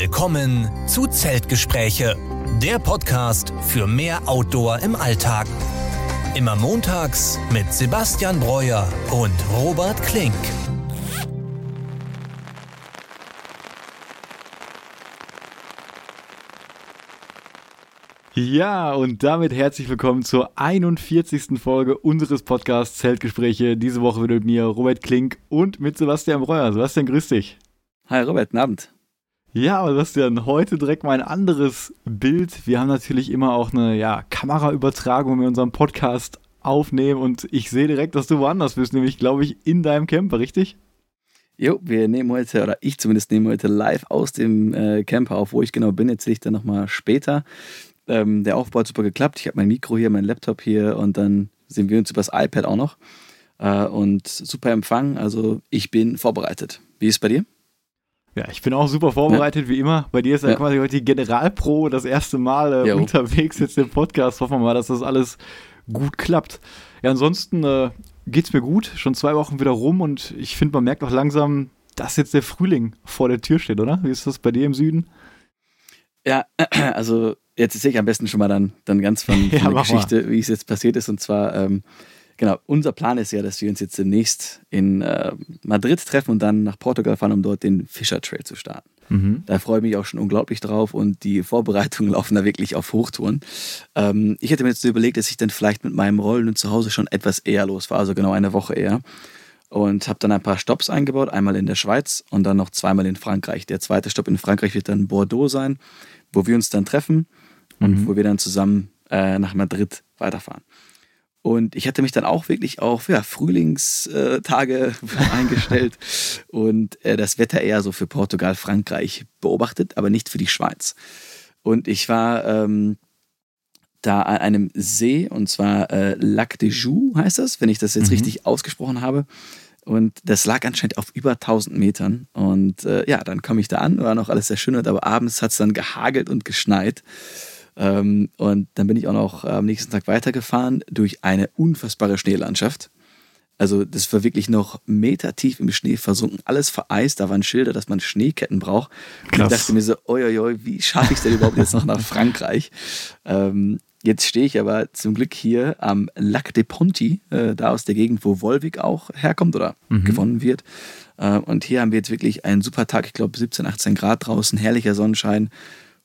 Willkommen zu Zeltgespräche, der Podcast für mehr Outdoor im Alltag. Immer montags mit Sebastian Breuer und Robert Klink. Ja, und damit herzlich willkommen zur 41. Folge unseres Podcasts Zeltgespräche. Diese Woche wieder mit mir Robert Klink und mit Sebastian Breuer. Sebastian, grüß dich. Hi Robert, guten Abend. Ja, aber Sebastian, heute direkt mal ein anderes Bild. Wir haben natürlich immer auch eine ja, Kameraübertragung, wenn wir unseren Podcast aufnehmen und ich sehe direkt, dass du woanders bist, nämlich, glaube ich, in deinem Camper, richtig? Jo, wir nehmen heute, oder ich zumindest nehme heute live aus dem äh, Camper auf. Wo ich genau bin, erzähle ich dann nochmal später. Ähm, der Aufbau hat super geklappt. Ich habe mein Mikro hier, mein Laptop hier und dann sehen wir uns übers iPad auch noch. Äh, und super Empfang, also ich bin vorbereitet. Wie ist es bei dir? Ja, ich bin auch super vorbereitet, ja. wie immer. Bei dir ist ja, quasi heute die Generalpro das erste Mal äh, unterwegs jetzt im Podcast. Hoffen wir mal, dass das alles gut klappt. Ja, ansonsten äh, es mir gut. Schon zwei Wochen wieder rum und ich finde, man merkt auch langsam, dass jetzt der Frühling vor der Tür steht, oder? Wie ist das bei dir im Süden? Ja, also jetzt erzähle ich am besten schon mal dann, dann ganz von, von ja, der Geschichte, mal. wie es jetzt passiert ist. Und zwar ähm, Genau, unser Plan ist ja, dass wir uns jetzt demnächst in äh, Madrid treffen und dann nach Portugal fahren, um dort den Fischer Trail zu starten. Mhm. Da freue ich mich auch schon unglaublich drauf und die Vorbereitungen laufen da wirklich auf Hochtouren. Ähm, ich hätte mir jetzt so überlegt, dass ich dann vielleicht mit meinem Rollen und zu Hause schon etwas eher los war, also genau eine Woche eher. Und habe dann ein paar Stops eingebaut, einmal in der Schweiz und dann noch zweimal in Frankreich. Der zweite Stopp in Frankreich wird dann Bordeaux sein, wo wir uns dann treffen und mhm. wo wir dann zusammen äh, nach Madrid weiterfahren. Und ich hatte mich dann auch wirklich auf ja, Frühlingstage eingestellt und äh, das Wetter eher so für Portugal, Frankreich beobachtet, aber nicht für die Schweiz. Und ich war ähm, da an einem See, und zwar äh, Lac de Joux heißt das, wenn ich das jetzt mhm. richtig ausgesprochen habe. Und das lag anscheinend auf über 1000 Metern. Und äh, ja, dann komme ich da an, war noch alles sehr schön, aber abends hat es dann gehagelt und geschneit. Ähm, und dann bin ich auch noch am nächsten Tag weitergefahren durch eine unfassbare Schneelandschaft. Also das war wirklich noch metertief im Schnee versunken, alles vereist, da waren Schilder, dass man Schneeketten braucht. Und ich dachte mir so, oi, oi, oi wie schaffe ich es denn überhaupt jetzt noch nach Frankreich? Ähm, jetzt stehe ich aber zum Glück hier am Lac de Ponty, äh, da aus der Gegend, wo Wolvik auch herkommt oder mhm. gewonnen wird. Äh, und hier haben wir jetzt wirklich einen super Tag, ich glaube 17, 18 Grad draußen, herrlicher Sonnenschein.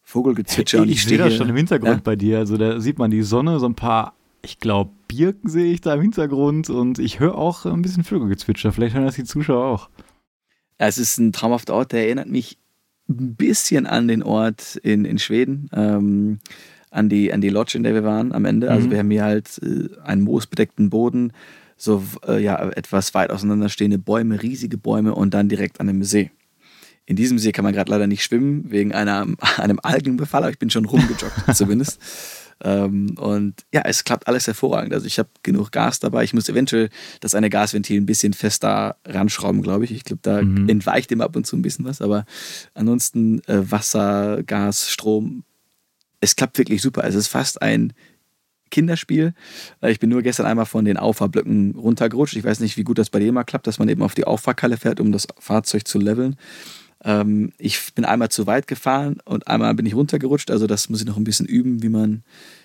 Vogelgezwitscher. Und ich, ich sehe das schon im Hintergrund ja? bei dir. Also da sieht man die Sonne, so ein paar, ich glaube, Birken sehe ich da im Hintergrund und ich höre auch ein bisschen Vögelgezwitscher. Vielleicht hören das die Zuschauer auch. Es ist ein traumhafter Ort, der erinnert mich ein bisschen an den Ort in, in Schweden. Ähm, an die, an die Lodge, in der wir waren am Ende. Also mhm. wir haben hier halt äh, einen moosbedeckten Boden, so äh, ja, etwas weit auseinanderstehende Bäume, riesige Bäume und dann direkt an einem See. In diesem See kann man gerade leider nicht schwimmen, wegen einer, einem Algenbefall, aber ich bin schon rumgejoggt zumindest. Ähm, und ja, es klappt alles hervorragend. Also ich habe genug Gas dabei. Ich muss eventuell das eine Gasventil ein bisschen fester ranschrauben, glaube ich. Ich glaube, da mhm. entweicht immer ab und zu ein bisschen was. Aber ansonsten äh, Wasser, Gas, Strom, es klappt wirklich super. Es ist fast ein Kinderspiel. Äh, ich bin nur gestern einmal von den Auffahrblöcken runtergerutscht. Ich weiß nicht, wie gut das bei dir immer klappt, dass man eben auf die Auffahrkalle fährt, um das Fahrzeug zu leveln. Ähm, ich bin einmal zu weit gefahren und einmal bin ich runtergerutscht. Also das muss ich noch ein bisschen üben, wie man,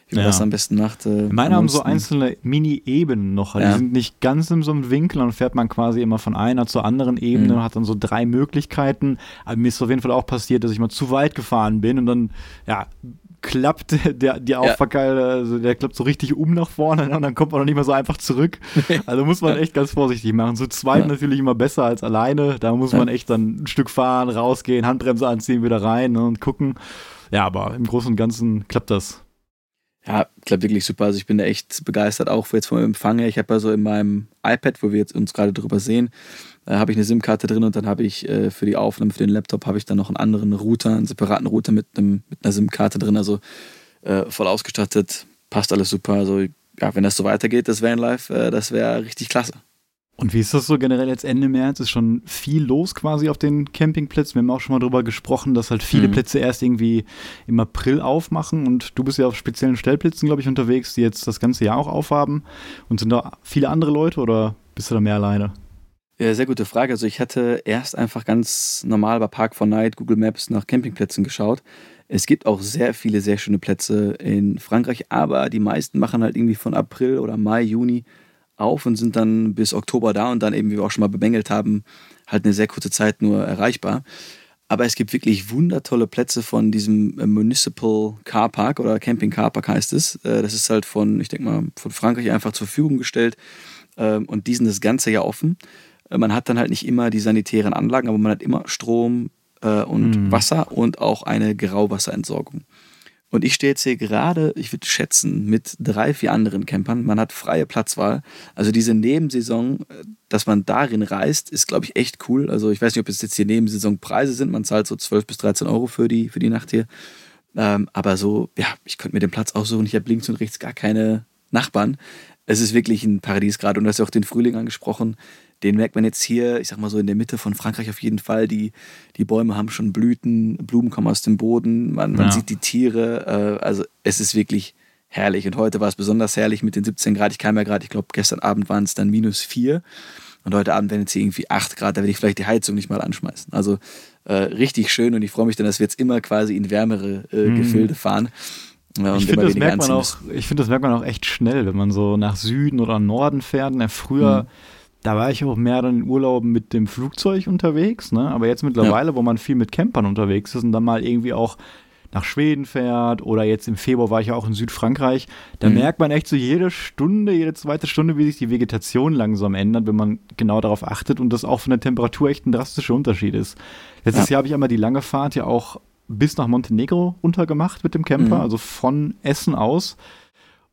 wie man ja. das am besten macht. Äh, Meine haben so einzelne Mini-Ebenen noch. Die sind nicht ganz in so einem Winkel und fährt man quasi immer von einer zur anderen Ebene mhm. und hat dann so drei Möglichkeiten. Aber mir ist auf jeden Fall auch passiert, dass ich mal zu weit gefahren bin und dann ja, klappt der, die Auffahrkeile, also der klappt so richtig um nach vorne und dann kommt man noch nicht mehr so einfach zurück. Also muss man echt ganz vorsichtig machen. Zu zweit ja. natürlich immer besser als alleine. Da muss man echt dann ein Stück fahren, rausgehen, Handbremse anziehen, wieder rein und gucken. Ja, aber im Großen und Ganzen klappt das. Ja, klappt wirklich super. Also ich bin da echt begeistert, auch jetzt vom Empfang her. Ich habe also in meinem iPad, wo wir jetzt uns gerade drüber sehen, äh, habe ich eine SIM-Karte drin und dann habe ich äh, für die Aufnahme für den Laptop habe ich dann noch einen anderen Router, einen separaten Router mit, einem, mit einer SIM-Karte drin. Also äh, voll ausgestattet, passt alles super. Also ja, wenn das so weitergeht, das Vanlife, äh, das wäre richtig klasse. Und wie ist das so generell jetzt Ende März? Ist schon viel los quasi auf den Campingplätzen. Wir haben auch schon mal darüber gesprochen, dass halt viele mhm. Plätze erst irgendwie im April aufmachen und du bist ja auf speziellen Stellplätzen, glaube ich, unterwegs, die jetzt das ganze Jahr auch aufhaben. Und sind da viele andere Leute oder bist du da mehr alleine? Ja, sehr gute Frage. Also ich hatte erst einfach ganz normal bei Park 4 Night Google Maps nach Campingplätzen geschaut. Es gibt auch sehr viele sehr schöne Plätze in Frankreich, aber die meisten machen halt irgendwie von April oder Mai, Juni auf und sind dann bis Oktober da und dann eben, wie wir auch schon mal bemängelt haben, halt eine sehr kurze Zeit nur erreichbar. Aber es gibt wirklich wundertolle Plätze von diesem äh, Municipal Car Park oder Camping Car Park heißt es. Äh, das ist halt von, ich denke mal, von Frankreich einfach zur Verfügung gestellt. Ähm, und die sind das ganze Jahr offen. Äh, man hat dann halt nicht immer die sanitären Anlagen, aber man hat immer Strom und mhm. Wasser und auch eine Grauwasserentsorgung. Und ich stehe jetzt hier gerade, ich würde schätzen, mit drei, vier anderen Campern. Man hat freie Platzwahl. Also diese Nebensaison, dass man darin reist, ist, glaube ich, echt cool. Also ich weiß nicht, ob es jetzt hier Nebensaisonpreise sind. Man zahlt so 12 bis 13 Euro für die, für die Nacht hier. Ähm, aber so, ja, ich könnte mir den Platz aussuchen. Ich habe links und rechts gar keine Nachbarn. Es ist wirklich ein Paradies gerade. Und du hast ja auch den Frühling angesprochen den merkt man jetzt hier, ich sag mal so in der Mitte von Frankreich auf jeden Fall. Die, die Bäume haben schon Blüten, Blumen kommen aus dem Boden, man, man ja. sieht die Tiere. Äh, also es ist wirklich herrlich. Und heute war es besonders herrlich mit den 17 Grad. Ich kam ja gerade, ich glaube, gestern Abend waren es dann minus 4. Und heute Abend werden jetzt hier irgendwie 8 Grad, da werde ich vielleicht die Heizung nicht mal anschmeißen. Also äh, richtig schön und ich freue mich dann, dass wir jetzt immer quasi in wärmere äh, mhm. Gefilde fahren. Ja, ich finde, das, merkt man auch, ich find, das merkt man auch echt schnell, wenn man so nach Süden oder Norden fährt. Ja, früher. Mhm da war ich auch mehr dann in Urlauben mit dem Flugzeug unterwegs, ne? Aber jetzt mittlerweile, ja. wo man viel mit Campern unterwegs ist und dann mal irgendwie auch nach Schweden fährt oder jetzt im Februar war ich ja auch in Südfrankreich, da mhm. merkt man echt so jede Stunde, jede zweite Stunde, wie sich die Vegetation langsam ändert, wenn man genau darauf achtet und das auch von der Temperatur echt ein drastischer Unterschied ist. Letztes ja. Jahr habe ich einmal die lange Fahrt ja auch bis nach Montenegro runtergemacht mit dem Camper, mhm. also von Essen aus.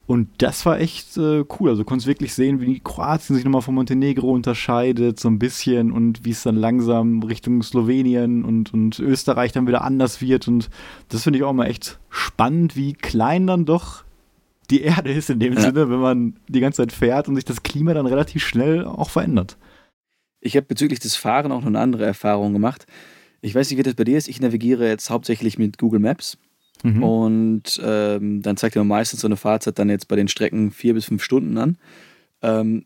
Und das war echt äh, cool. Also du konntest wirklich sehen, wie Kroatien sich nochmal von Montenegro unterscheidet, so ein bisschen und wie es dann langsam Richtung Slowenien und, und Österreich dann wieder anders wird. Und das finde ich auch mal echt spannend, wie klein dann doch die Erde ist in dem ja. Sinne, wenn man die ganze Zeit fährt und sich das Klima dann relativ schnell auch verändert. Ich habe bezüglich des Fahren auch noch eine andere Erfahrung gemacht. Ich weiß nicht, wie das bei dir ist. Ich navigiere jetzt hauptsächlich mit Google Maps. Mhm. Und ähm, dann zeigt er meistens so eine Fahrzeit dann jetzt bei den Strecken vier bis fünf Stunden an. Ähm,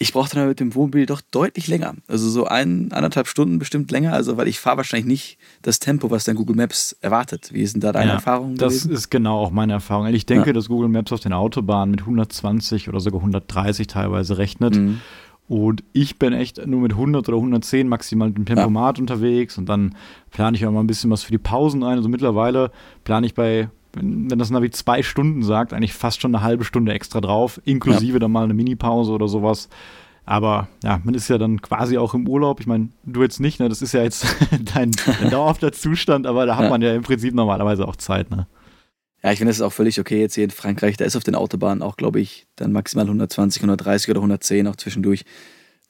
ich brauche dann mit dem Wohnmobil doch deutlich länger. Also so ein, anderthalb Stunden bestimmt länger. Also, weil ich fahre wahrscheinlich nicht das Tempo, was dann Google Maps erwartet. Wie sind da deine ja, Erfahrungen? Das gewesen? ist genau auch meine Erfahrung. Ich denke, ja. dass Google Maps auf den Autobahnen mit 120 oder sogar 130 teilweise rechnet. Mhm. Und ich bin echt nur mit 100 oder 110 maximal im Tempomat ja. unterwegs und dann plane ich auch mal ein bisschen was für die Pausen ein. Also mittlerweile plane ich bei, wenn, wenn das Navi zwei Stunden sagt, eigentlich fast schon eine halbe Stunde extra drauf, inklusive ja. dann mal eine Mini-Pause oder sowas. Aber ja, man ist ja dann quasi auch im Urlaub. Ich meine, du jetzt nicht, ne? Das ist ja jetzt dein, dein dauerhafter Zustand, aber da hat ja. man ja im Prinzip normalerweise auch Zeit, ne? Ja, ich finde, das ist auch völlig okay jetzt hier in Frankreich. Da ist auf den Autobahnen auch, glaube ich, dann maximal 120, 130 oder 110 auch zwischendurch.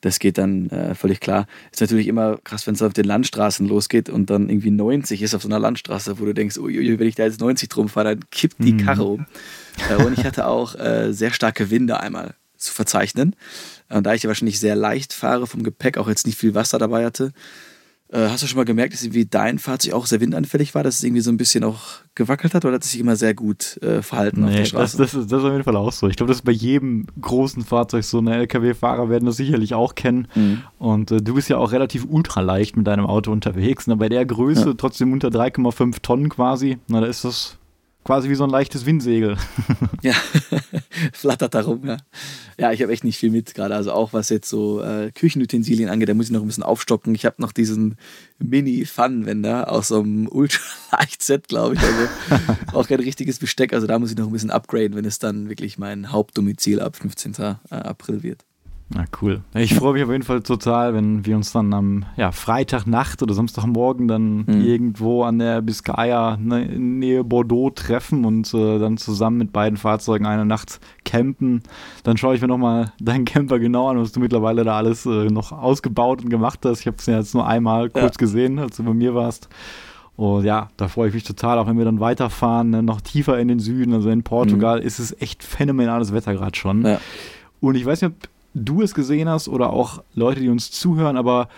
Das geht dann äh, völlig klar. Ist natürlich immer krass, wenn es auf den Landstraßen losgeht und dann irgendwie 90 ist auf so einer Landstraße, wo du denkst, uiui, wenn ich da jetzt 90 drum fahre, dann kippt die mhm. Karre um. Äh, und ich hatte auch äh, sehr starke Winde einmal zu verzeichnen. Und da ich ja wahrscheinlich sehr leicht fahre, vom Gepäck auch jetzt nicht viel Wasser dabei hatte, äh, hast du schon mal gemerkt, dass irgendwie dein Fahrzeug auch sehr windanfällig war, dass es irgendwie so ein bisschen auch gewackelt hat oder hat es sich immer sehr gut äh, verhalten nee, auf der Straße? Das, das, ist, das ist auf jeden Fall auch so. Ich glaube, das ist bei jedem großen Fahrzeug so. Eine LKW-Fahrer werden das sicherlich auch kennen. Mhm. Und äh, du bist ja auch relativ ultraleicht mit deinem Auto unterwegs. Ne? Bei der Größe ja. trotzdem unter 3,5 Tonnen quasi. Na, da ist das quasi wie so ein leichtes Windsegel. ja, flattert darum, ja. Ja, ich habe echt nicht viel mit gerade. Also auch was jetzt so äh, Küchenutensilien angeht, da muss ich noch ein bisschen aufstocken. Ich habe noch diesen Mini-Pfannenwender aus so einem Ultra-Leicht-Set, glaube ich. Also auch kein richtiges Besteck. Also da muss ich noch ein bisschen upgraden, wenn es dann wirklich mein Hauptdomizil ab 15. Äh, April wird. Na cool. Ich freue mich auf jeden Fall total, wenn wir uns dann am ja, Freitagnacht oder Samstagmorgen dann mhm. irgendwo an der Biscaya ne, in Nähe Bordeaux treffen und äh, dann zusammen mit beiden Fahrzeugen eine Nacht campen. Dann schaue ich mir nochmal deinen Camper genau an, was du mittlerweile da alles äh, noch ausgebaut und gemacht hast. Ich habe es ja jetzt nur einmal kurz ja. gesehen, als du bei mir warst. Und ja, da freue ich mich total, auch wenn wir dann weiterfahren, ne, noch tiefer in den Süden. Also in Portugal mhm. ist es echt phänomenales Wetter gerade schon. Ja. Und ich weiß nicht, ob du es gesehen hast oder auch Leute, die uns zuhören, aber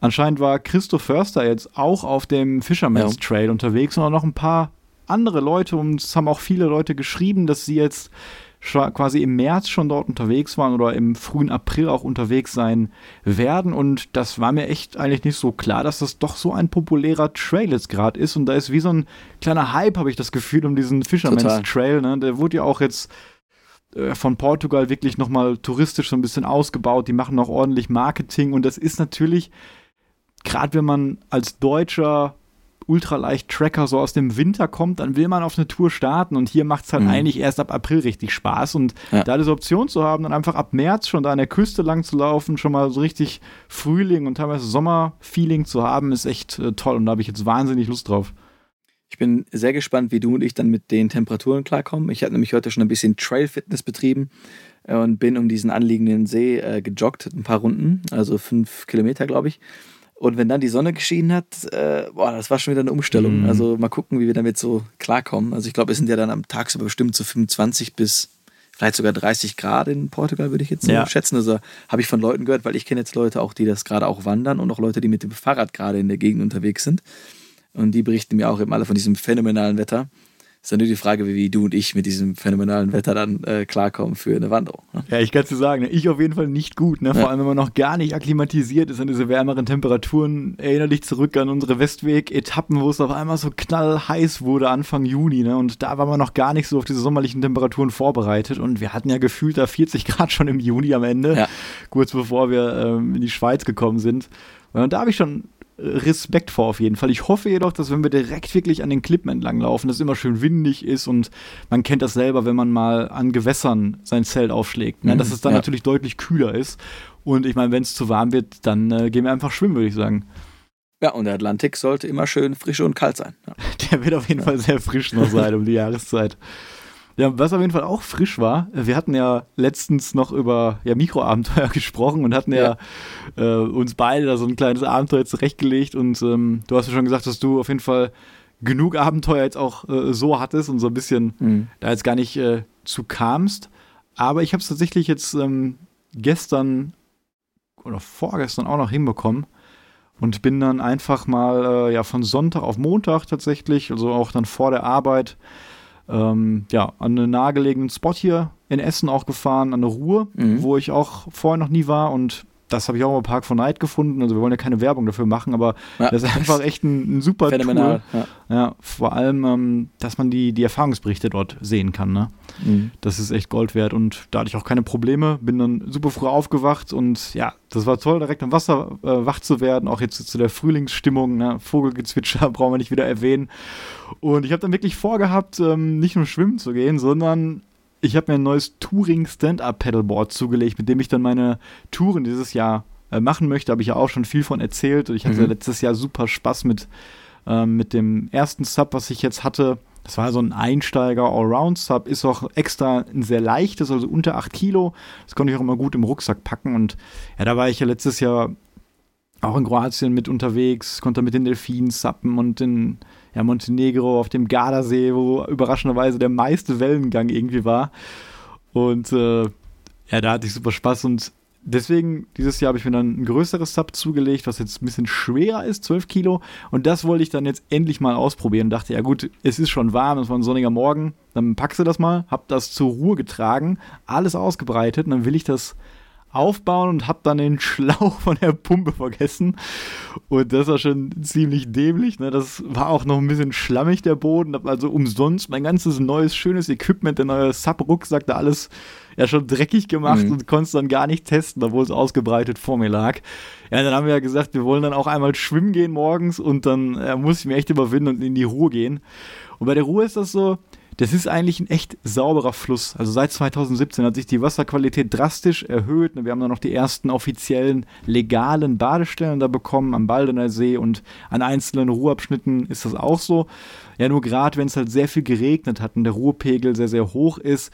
anscheinend war Christoph Förster jetzt auch auf dem Fisherman's ja. Trail unterwegs und auch noch ein paar andere Leute und es haben auch viele Leute geschrieben, dass sie jetzt quasi im März schon dort unterwegs waren oder im frühen April auch unterwegs sein werden. Und das war mir echt eigentlich nicht so klar, dass das doch so ein populärer Trail jetzt gerade ist. Und da ist wie so ein kleiner Hype, habe ich das Gefühl, um diesen Fisherman's Trail. Ne? Der wurde ja auch jetzt von Portugal wirklich nochmal touristisch so ein bisschen ausgebaut. Die machen auch ordentlich Marketing. Und das ist natürlich, gerade wenn man als Deutscher Ultraleicht-Tracker so aus dem Winter kommt, dann will man auf eine Tour starten und hier macht es halt mhm. eigentlich erst ab April richtig Spaß und ja. da diese Option zu haben, dann einfach ab März schon da an der Küste lang zu laufen, schon mal so richtig Frühling und teilweise Sommer-Feeling zu haben, ist echt äh, toll und da habe ich jetzt wahnsinnig Lust drauf. Ich bin sehr gespannt, wie du und ich dann mit den Temperaturen klarkommen. Ich habe nämlich heute schon ein bisschen Trail-Fitness betrieben äh, und bin um diesen anliegenden See äh, gejoggt, ein paar Runden, also fünf Kilometer, glaube ich. Und wenn dann die Sonne geschienen hat, äh, boah, das war schon wieder eine Umstellung. Mhm. Also mal gucken, wie wir damit so klarkommen. Also ich glaube, es sind ja dann am Tagsüber bestimmt so 25 bis vielleicht sogar 30 Grad in Portugal, würde ich jetzt so ja. schätzen. Also habe ich von Leuten gehört, weil ich kenne jetzt Leute auch, die das gerade auch wandern und auch Leute, die mit dem Fahrrad gerade in der Gegend unterwegs sind. Und die berichten mir auch eben alle von diesem phänomenalen Wetter ist dann nur die Frage, wie du und ich mit diesem phänomenalen Wetter dann äh, klarkommen für eine Wanderung. Ne? Ja, ich kann es dir sagen, ne? ich auf jeden Fall nicht gut. Ne? Vor ja. allem, wenn man noch gar nicht akklimatisiert ist an diese wärmeren Temperaturen. Erinnere dich zurück an unsere Westweg-Etappen, wo es auf einmal so knallheiß wurde Anfang Juni. Ne? Und da war man noch gar nicht so auf diese sommerlichen Temperaturen vorbereitet. Und wir hatten ja gefühlt da 40 Grad schon im Juni am Ende, ja. kurz bevor wir ähm, in die Schweiz gekommen sind. Und da habe ich schon Respekt vor auf jeden Fall. Ich hoffe jedoch, dass wenn wir direkt wirklich an den Klippen entlang laufen, dass es immer schön windig ist und man kennt das selber, wenn man mal an Gewässern sein Zelt aufschlägt, ne? dass es dann ja. natürlich deutlich kühler ist. Und ich meine, wenn es zu warm wird, dann äh, gehen wir einfach schwimmen, würde ich sagen. Ja, und der Atlantik sollte immer schön frisch und kalt sein. Ja. Der wird auf jeden ja. Fall sehr frisch noch sein um die Jahreszeit. Ja, was auf jeden Fall auch frisch war, wir hatten ja letztens noch über ja, Mikroabenteuer gesprochen und hatten ja, ja äh, uns beide da so ein kleines Abenteuer zurechtgelegt und ähm, du hast ja schon gesagt, dass du auf jeden Fall genug Abenteuer jetzt auch äh, so hattest und so ein bisschen mhm. da jetzt gar nicht äh, zu kamst. Aber ich habe es tatsächlich jetzt ähm, gestern oder vorgestern auch noch hinbekommen und bin dann einfach mal äh, ja von Sonntag auf Montag tatsächlich, also auch dann vor der Arbeit, ähm, ja, an einen nahegelegenen Spot hier in Essen auch gefahren, an der Ruhr, mhm. wo ich auch vorher noch nie war und das habe ich auch im Park von Night gefunden. Also wir wollen ja keine Werbung dafür machen, aber ja, das ist einfach echt ein, ein super Phänomenal, Tool. Ja. ja. vor allem, ähm, dass man die, die Erfahrungsberichte dort sehen kann. Ne? Mhm. Das ist echt Gold wert und da hatte ich auch keine Probleme. Bin dann super früh aufgewacht und ja, das war toll, direkt am Wasser äh, wach zu werden. Auch jetzt zu der Frühlingsstimmung. Ne? Vogelgezwitscher brauchen wir nicht wieder erwähnen. Und ich habe dann wirklich vorgehabt, ähm, nicht nur schwimmen zu gehen, sondern ich habe mir ein neues Touring Stand-Up Pedalboard zugelegt, mit dem ich dann meine Touren dieses Jahr äh, machen möchte. Habe ich ja auch schon viel von erzählt. Ich hatte mhm. letztes Jahr super Spaß mit, äh, mit dem ersten Sub, was ich jetzt hatte. Das war so ein Einsteiger Allround-Sub, ist auch extra ein sehr leichtes, also unter 8 Kilo. Das konnte ich auch immer gut im Rucksack packen. Und ja, da war ich ja letztes Jahr auch in Kroatien mit unterwegs, konnte mit den Delfinen sappen und in ja, Montenegro auf dem Gardasee, wo überraschenderweise der meiste Wellengang irgendwie war. Und äh, ja, da hatte ich super Spaß und deswegen, dieses Jahr habe ich mir dann ein größeres Sub zugelegt, was jetzt ein bisschen schwerer ist, 12 Kilo. Und das wollte ich dann jetzt endlich mal ausprobieren. Und dachte, ja gut, es ist schon warm, es war ein sonniger Morgen, dann packst du das mal, hab das zur Ruhe getragen, alles ausgebreitet und dann will ich das aufbauen und habe dann den Schlauch von der Pumpe vergessen. Und das war schon ziemlich dämlich. Ne? Das war auch noch ein bisschen schlammig, der Boden. Hab also umsonst mein ganzes neues, schönes Equipment, der neue Sub-Rucksack, da alles ja schon dreckig gemacht mhm. und konnte es dann gar nicht testen, obwohl es ausgebreitet vor mir lag. Ja, dann haben wir ja gesagt, wir wollen dann auch einmal schwimmen gehen morgens und dann ja, muss ich mir echt überwinden und in die Ruhe gehen. Und bei der Ruhe ist das so, das ist eigentlich ein echt sauberer Fluss. Also seit 2017 hat sich die Wasserqualität drastisch erhöht. Wir haben dann noch die ersten offiziellen legalen Badestellen da bekommen am Baldener See und an einzelnen Ruhrabschnitten ist das auch so. Ja, nur gerade wenn es halt sehr viel geregnet hat und der Ruhrpegel sehr, sehr hoch ist,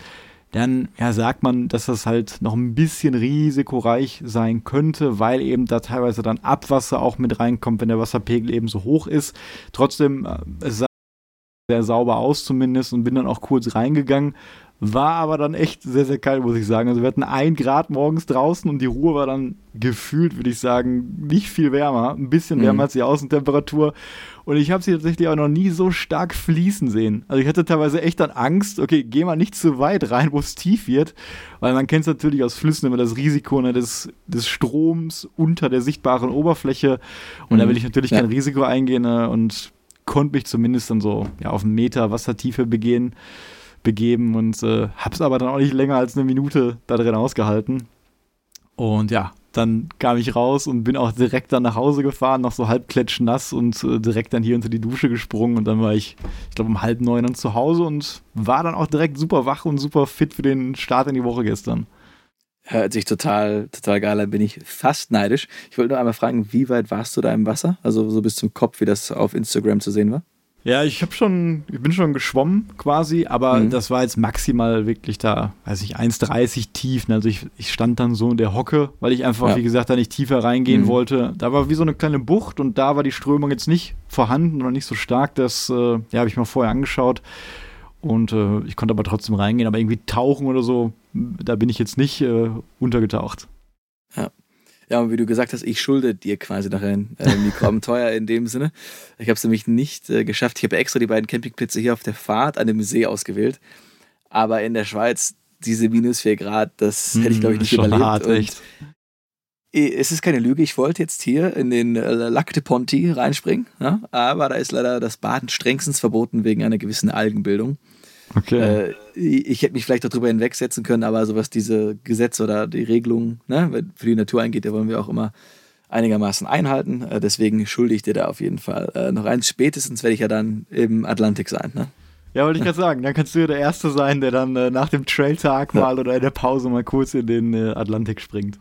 dann ja, sagt man, dass das halt noch ein bisschen risikoreich sein könnte, weil eben da teilweise dann Abwasser auch mit reinkommt, wenn der Wasserpegel eben so hoch ist. Trotzdem, äh, es sehr sauber aus zumindest und bin dann auch kurz reingegangen. War aber dann echt sehr, sehr kalt, muss ich sagen. Also wir hatten ein Grad morgens draußen und die Ruhe war dann gefühlt, würde ich sagen, nicht viel wärmer. Ein bisschen wärmer mhm. als die Außentemperatur. Und ich habe sie tatsächlich auch noch nie so stark fließen sehen. Also ich hatte teilweise echt dann Angst, okay, geh mal nicht zu weit rein, wo es tief wird. Weil man kennt es natürlich aus Flüssen immer das Risiko ne, des, des Stroms unter der sichtbaren Oberfläche. Und mhm. da will ich natürlich ja. kein Risiko eingehen ne, und konnte mich zumindest dann so ja, auf einen Meter Wassertiefe begehen begeben und äh, hab's aber dann auch nicht länger als eine Minute da drin ausgehalten. Und ja, dann kam ich raus und bin auch direkt dann nach Hause gefahren, noch so halb klatschnass und äh, direkt dann hier unter die Dusche gesprungen und dann war ich, ich glaube, um halb neun dann zu Hause und war dann auch direkt super wach und super fit für den Start in die Woche gestern. Hört sich total, total geil an, bin ich fast neidisch. Ich wollte nur einmal fragen, wie weit warst du da im Wasser? Also so bis zum Kopf, wie das auf Instagram zu sehen war? Ja, ich habe schon, ich bin schon geschwommen quasi, aber mhm. das war jetzt maximal wirklich da, weiß ich, 1,30 tief. Also ich, ich stand dann so in der Hocke, weil ich einfach, ja. wie gesagt, da nicht tiefer reingehen mhm. wollte. Da war wie so eine kleine Bucht und da war die Strömung jetzt nicht vorhanden oder nicht so stark. Das äh, ja, habe ich mir vorher angeschaut. Und äh, ich konnte aber trotzdem reingehen, aber irgendwie tauchen oder so, da bin ich jetzt nicht äh, untergetaucht. Ja. Ja, und wie du gesagt hast, ich schulde dir quasi noch ein äh, Mikroabenteuer in dem Sinne. Ich habe es nämlich nicht äh, geschafft. Ich habe extra die beiden Campingplätze hier auf der Fahrt an dem See ausgewählt. Aber in der Schweiz, diese minus 4 Grad, das hätte ich, glaube ich, nicht Schon überlebt. Hart, echt. Es ist keine Lüge, ich wollte jetzt hier in den äh, Lac de Ponty reinspringen, ja? aber da ist leider das Baden strengstens verboten wegen einer gewissen Algenbildung. Okay. Äh, ich hätte mich vielleicht darüber hinwegsetzen können, aber so was diese Gesetze oder die Regelungen ne, für die Natur eingeht, da wollen wir auch immer einigermaßen einhalten. Äh, deswegen schulde ich dir da auf jeden Fall äh, noch eins. Spätestens werde ich ja dann im Atlantik sein. Ne? Ja, wollte ich gerade sagen. Dann kannst du ja der Erste sein, der dann äh, nach dem Trailtag mal oder in der Pause mal kurz in den äh, Atlantik springt.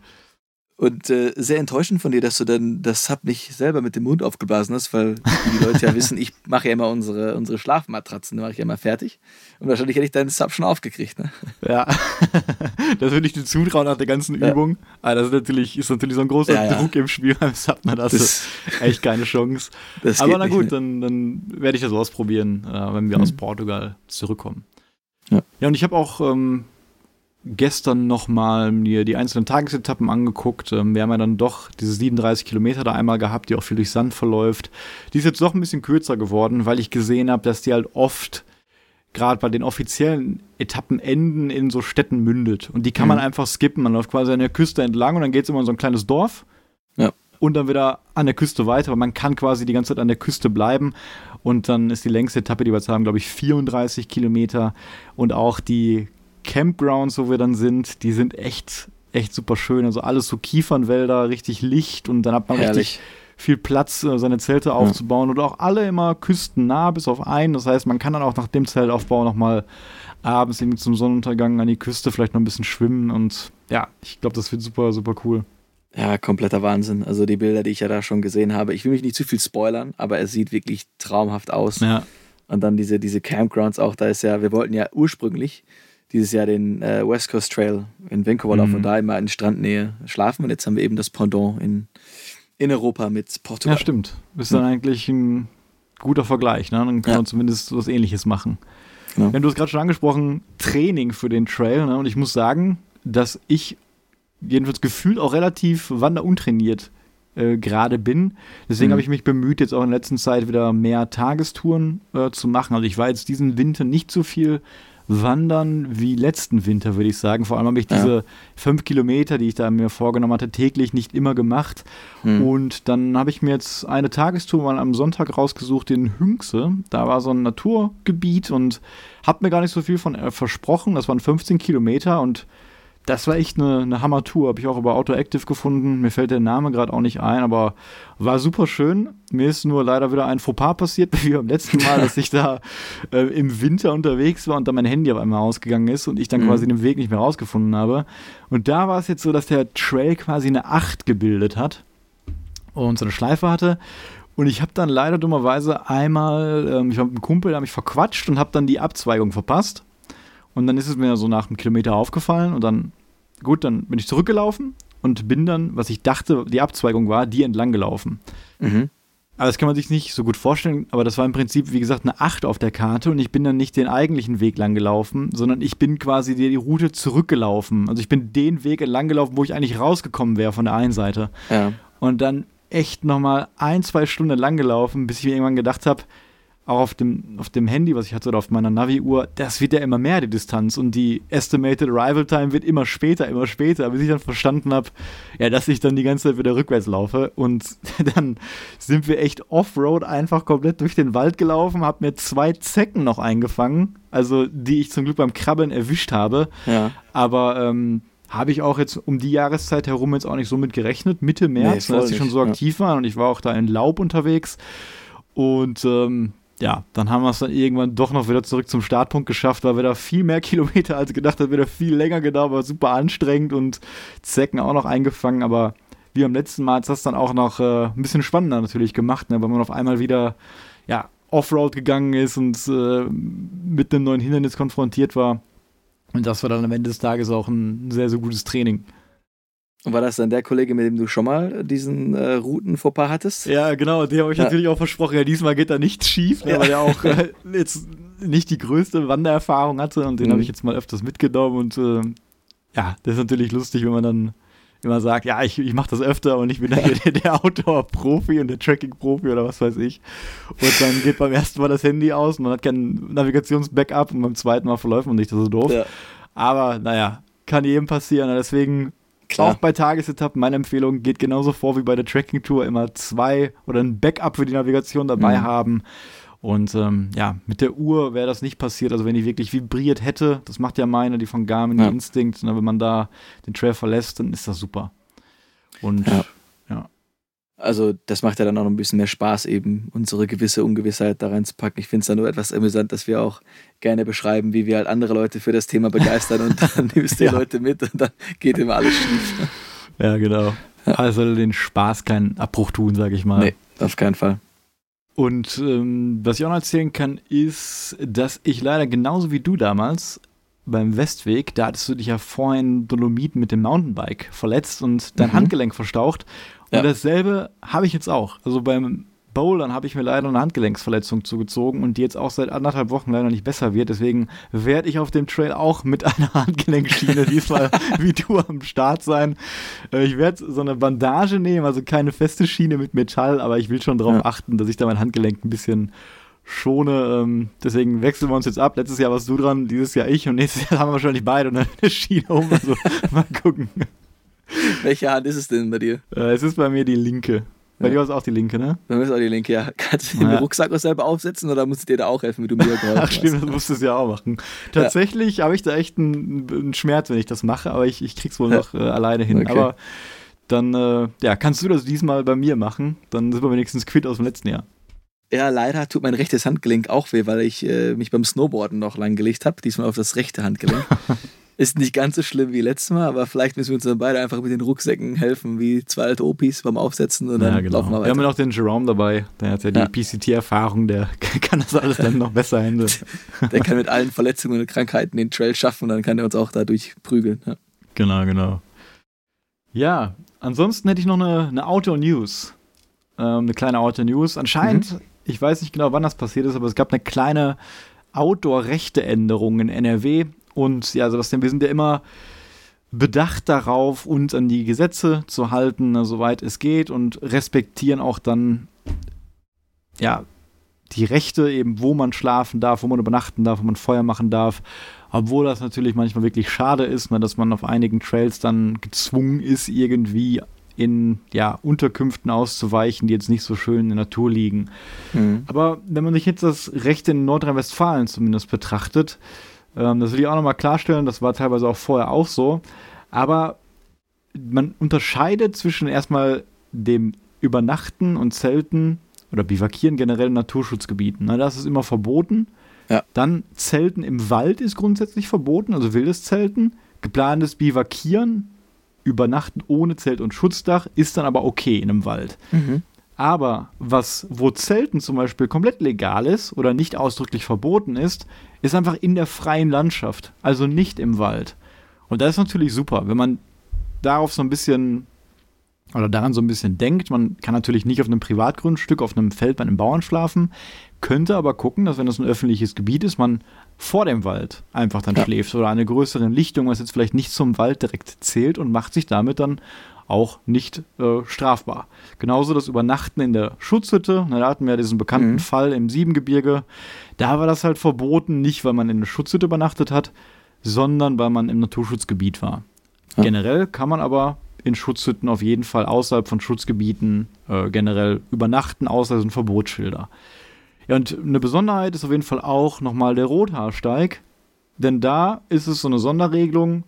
Und äh, sehr enttäuschend von dir, dass du dann das Sub nicht selber mit dem Mund aufgeblasen hast, weil die Leute ja wissen, ich mache ja immer unsere, unsere Schlafmatratzen, die mache ich ja immer fertig. Und wahrscheinlich hätte ich deinen Sub schon aufgekriegt, ne? Ja, das würde ich dir zutrauen nach der ganzen ja. Übung. Aber das ist natürlich, ist natürlich so ein großer ja, ja. Druck im Spiel beim Sub, da hast du echt keine Chance. Aber na gut, dann, dann werde ich das ausprobieren, äh, wenn wir mhm. aus Portugal zurückkommen. Ja, ja und ich habe auch ähm, gestern nochmal mir die einzelnen Tagesetappen angeguckt. Ähm, wir haben ja dann doch diese 37 Kilometer da einmal gehabt, die auch viel durch Sand verläuft. Die ist jetzt doch ein bisschen kürzer geworden, weil ich gesehen habe, dass die halt oft gerade bei den offiziellen Etappenenden in so Städten mündet. Und die kann mhm. man einfach skippen. Man läuft quasi an der Küste entlang und dann geht es immer in so ein kleines Dorf. Ja. Und dann wieder an der Küste weiter. Aber man kann quasi die ganze Zeit an der Küste bleiben. Und dann ist die längste Etappe, die wir jetzt haben, glaube ich, 34 Kilometer. Und auch die Campgrounds, wo wir dann sind, die sind echt, echt super schön. Also alles so Kiefernwälder, richtig Licht und dann hat man Herrlich. richtig viel Platz, äh, seine Zelte aufzubauen. Und auch alle immer küstennah, bis auf einen. Das heißt, man kann dann auch nach dem Zeltaufbau nochmal abends irgendwie zum Sonnenuntergang an die Küste vielleicht noch ein bisschen schwimmen. Und ja, ich glaube, das wird super, super cool. Ja, kompletter Wahnsinn. Also die Bilder, die ich ja da schon gesehen habe. Ich will mich nicht zu viel spoilern, aber es sieht wirklich traumhaft aus. Ja. Und dann diese, diese Campgrounds auch, da ist ja, wir wollten ja ursprünglich dieses Jahr den äh, West Coast Trail in Vancouver laufen mhm. und da immer in Strandnähe schlafen. Und jetzt haben wir eben das Pendant in, in Europa mit Portugal. Ja, stimmt. Das ist dann eigentlich ein guter Vergleich. Ne? Dann kann ja. man zumindest was Ähnliches machen. Genau. Ja, du hast gerade schon angesprochen, Training für den Trail. Ne? Und ich muss sagen, dass ich jedenfalls gefühlt auch relativ wanderuntrainiert äh, gerade bin. Deswegen mhm. habe ich mich bemüht, jetzt auch in letzter Zeit wieder mehr Tagestouren äh, zu machen. Also ich war jetzt diesen Winter nicht so viel Wandern wie letzten Winter, würde ich sagen. Vor allem habe ich ja. diese fünf Kilometer, die ich da mir vorgenommen hatte, täglich nicht immer gemacht. Hm. Und dann habe ich mir jetzt eine Tagestour mal am Sonntag rausgesucht in Hünxe. Da war so ein Naturgebiet und habe mir gar nicht so viel von äh, versprochen. Das waren 15 Kilometer und das war echt eine, eine Hammer-Tour. Habe ich auch über Autoactive gefunden. Mir fällt der Name gerade auch nicht ein, aber war super schön. Mir ist nur leider wieder ein Fauxpas passiert, wie beim letzten Mal, dass ich da äh, im Winter unterwegs war und dann mein Handy auf einmal ausgegangen ist und ich dann mhm. quasi den Weg nicht mehr rausgefunden habe. Und da war es jetzt so, dass der Trail quasi eine 8 gebildet hat und so eine Schleife hatte. Und ich habe dann leider dummerweise einmal, ähm, ich war mit einem Kumpel, der mich verquatscht und habe dann die Abzweigung verpasst. Und dann ist es mir so nach einem Kilometer aufgefallen und dann, gut, dann bin ich zurückgelaufen und bin dann, was ich dachte, die Abzweigung war, die entlang gelaufen. Mhm. Aber das kann man sich nicht so gut vorstellen, aber das war im Prinzip, wie gesagt, eine 8 auf der Karte und ich bin dann nicht den eigentlichen Weg lang gelaufen, sondern ich bin quasi die, die Route zurückgelaufen. Also ich bin den Weg entlang gelaufen, wo ich eigentlich rausgekommen wäre von der einen Seite. Ja. Und dann echt nochmal ein, zwei Stunden lang gelaufen, bis ich mir irgendwann gedacht habe, auch auf dem, auf dem Handy, was ich hatte, oder auf meiner Navi-Uhr, das wird ja immer mehr, die Distanz. Und die Estimated Arrival Time wird immer später, immer später, bis ich dann verstanden habe, ja, dass ich dann die ganze Zeit wieder rückwärts laufe. Und dann sind wir echt Offroad einfach komplett durch den Wald gelaufen, habe mir zwei Zecken noch eingefangen, also die ich zum Glück beim Krabbeln erwischt habe. Ja. Aber ähm, habe ich auch jetzt um die Jahreszeit herum jetzt auch nicht so mit gerechnet, Mitte März, nee, als sie schon so aktiv ja. waren und ich war auch da in Laub unterwegs. Und ähm, ja, dann haben wir es dann irgendwann doch noch wieder zurück zum Startpunkt geschafft, weil wir da viel mehr Kilometer als gedacht hat, wieder viel länger gedauert, war super anstrengend und Zecken auch noch eingefangen, aber wie am letzten Mal hat das dann auch noch äh, ein bisschen spannender natürlich gemacht, ne, weil man auf einmal wieder ja, Offroad gegangen ist und äh, mit einem neuen Hindernis konfrontiert war. Und das war dann am Ende des Tages auch ein sehr, sehr gutes Training. Und war das dann der Kollege, mit dem du schon mal diesen äh, Routenfauxpas hattest? Ja, genau. Den habe ich ja. natürlich auch versprochen. Ja, diesmal geht da nichts schief, ne, ja. weil er auch äh, jetzt nicht die größte Wandererfahrung hatte. Und den mhm. habe ich jetzt mal öfters mitgenommen. Und äh, ja, das ist natürlich lustig, wenn man dann immer sagt, ja, ich, ich mache das öfter und ich bin dann der, der Outdoor-Profi und der Tracking-Profi oder was weiß ich. Und dann geht beim ersten Mal das Handy aus und man hat kein Navigations-Backup und beim zweiten Mal verläuft man nicht, das ist doof. Ja. Aber naja, kann jedem passieren. Deswegen Klar. Auch bei Tagesetappen, meine Empfehlung, geht genauso vor wie bei der Tracking-Tour, immer zwei oder ein Backup für die Navigation dabei mhm. haben. Und ähm, ja, mit der Uhr wäre das nicht passiert. Also wenn die wirklich vibriert hätte, das macht ja meine, die von Garmin, ja. die Instinct, und wenn man da den Trail verlässt, dann ist das super. Und ja. Also das macht ja dann auch noch ein bisschen mehr Spaß, eben unsere gewisse Ungewissheit da reinzupacken. Ich finde es dann nur etwas amüsant, dass wir auch gerne beschreiben, wie wir halt andere Leute für das Thema begeistern und dann nimmst du die ja. Leute mit und dann geht immer alles schief. Ja, genau. Also den Spaß keinen Abbruch tun, sage ich mal. Nee, auf keinen Fall. Und ähm, was ich auch noch erzählen kann, ist, dass ich leider genauso wie du damals beim Westweg, da hattest du dich ja vorhin Dolomiten mit dem Mountainbike verletzt und dein mhm. Handgelenk verstaucht. Und ja. dasselbe habe ich jetzt auch. Also beim Bowlern habe ich mir leider eine Handgelenksverletzung zugezogen und die jetzt auch seit anderthalb Wochen leider nicht besser wird. Deswegen werde ich auf dem Trail auch mit einer Handgelenkschiene diesmal wie du am Start sein. Äh, ich werde so eine Bandage nehmen, also keine feste Schiene mit Metall, aber ich will schon darauf ja. achten, dass ich da mein Handgelenk ein bisschen schone. Ähm, deswegen wechseln wir uns jetzt ab. Letztes Jahr warst du dran, dieses Jahr ich und nächstes Jahr haben wir wahrscheinlich beide und eine Schiene um. Also mal gucken. Welche Hand ist es denn bei dir? Äh, es ist bei mir die linke. Bei ja. dir war es auch die linke, ne? Bei mir ist auch die linke, ja. Kannst du den ja. Rucksack auch selber aufsetzen oder musst du dir da auch helfen, wie du mir geholfen Ach stimmt, das musst du ja auch machen. Tatsächlich ja. habe ich da echt einen, einen, Schmerz, wenn ich das mache, aber ich, ich krieg's wohl noch äh, alleine hin. Okay. Aber dann äh, ja, kannst du das diesmal bei mir machen. Dann sind wir wenigstens quitt aus dem letzten Jahr. Ja, leider tut mein rechtes Handgelenk auch weh, weil ich äh, mich beim Snowboarden noch langgelegt habe. Diesmal auf das rechte Handgelenk. Ist nicht ganz so schlimm wie letztes Mal, aber vielleicht müssen wir uns dann beide einfach mit den Rucksäcken helfen, wie zwei alte Opis beim Aufsetzen und dann ja, genau. laufen wir weiter. Wir haben ja noch den Jerome dabei, der hat ja die ja. PCT-Erfahrung, der kann das alles dann noch besser handeln. der kann mit allen Verletzungen und Krankheiten den Trail schaffen und dann kann er uns auch dadurch prügeln. Ja. Genau, genau. Ja, ansonsten hätte ich noch eine, eine Outdoor-News. Ähm, eine kleine Outdoor-News. Anscheinend, mhm. ich weiß nicht genau, wann das passiert ist, aber es gab eine kleine Outdoor-Rechteänderung in NRW. Und ja, Sebastian, wir sind ja immer bedacht darauf, uns an die Gesetze zu halten, soweit es geht und respektieren auch dann, ja, die Rechte eben, wo man schlafen darf, wo man übernachten darf, wo man Feuer machen darf. Obwohl das natürlich manchmal wirklich schade ist, ne, dass man auf einigen Trails dann gezwungen ist, irgendwie in ja, Unterkünften auszuweichen, die jetzt nicht so schön in der Natur liegen. Mhm. Aber wenn man sich jetzt das Recht in Nordrhein-Westfalen zumindest betrachtet, ähm, das will ich auch nochmal klarstellen, das war teilweise auch vorher auch so. Aber man unterscheidet zwischen erstmal dem Übernachten und Zelten oder Bivakieren generell in Naturschutzgebieten. Na, das ist immer verboten. Ja. Dann Zelten im Wald ist grundsätzlich verboten, also wildes Zelten. Geplantes Bivakieren, Übernachten ohne Zelt und Schutzdach ist dann aber okay in einem Wald. Mhm. Aber was, wo Zelten zum Beispiel komplett legal ist oder nicht ausdrücklich verboten ist, ist einfach in der freien Landschaft, also nicht im Wald. Und das ist natürlich super, wenn man darauf so ein bisschen oder daran so ein bisschen denkt. Man kann natürlich nicht auf einem Privatgrundstück, auf einem Feld bei einem Bauern schlafen, könnte aber gucken, dass wenn das ein öffentliches Gebiet ist, man vor dem Wald einfach dann ja. schläft oder eine größere Lichtung, was jetzt vielleicht nicht zum Wald direkt zählt und macht sich damit dann auch nicht äh, strafbar. Genauso das Übernachten in der Schutzhütte. Da hatten wir diesen bekannten mhm. Fall im Siebengebirge. Da war das halt verboten, nicht weil man in der Schutzhütte übernachtet hat, sondern weil man im Naturschutzgebiet war. Ja. Generell kann man aber in Schutzhütten auf jeden Fall außerhalb von Schutzgebieten äh, generell übernachten, außer sind Verbotsschilder. Ja, und eine Besonderheit ist auf jeden Fall auch nochmal der Rothaarsteig, denn da ist es so eine Sonderregelung,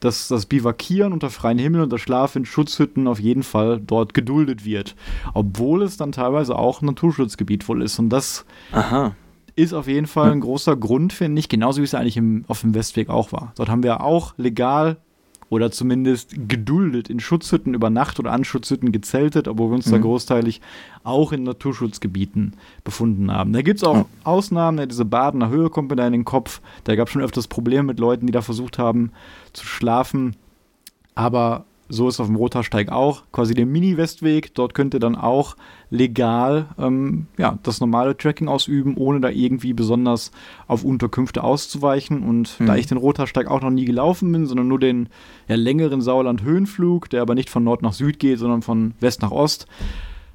dass das Bivakieren unter freiem Himmel und der Schlaf in Schutzhütten auf jeden Fall dort geduldet wird. Obwohl es dann teilweise auch ein Naturschutzgebiet wohl ist. Und das Aha. ist auf jeden Fall ein großer Grund, finde ich, genauso wie es eigentlich im, auf dem Westweg auch war. Dort haben wir auch legal oder zumindest geduldet in Schutzhütten über Nacht oder an Schutzhütten gezeltet, obwohl wir uns mhm. da großteilig auch in Naturschutzgebieten befunden haben. Da gibt es auch ja. Ausnahmen, ja, diese Badener Höhe kommt mir da in den Kopf. Da gab es schon öfters Probleme mit Leuten, die da versucht haben zu schlafen. Aber so ist auf dem Rotersteig auch, quasi der Mini-Westweg. Dort könnt ihr dann auch legal ähm, ja, das normale Tracking ausüben, ohne da irgendwie besonders auf Unterkünfte auszuweichen. Und mhm. da ich den Rotersteig auch noch nie gelaufen bin, sondern nur den ja, längeren Sauerland-Höhenflug, der aber nicht von Nord nach Süd geht, sondern von West nach Ost,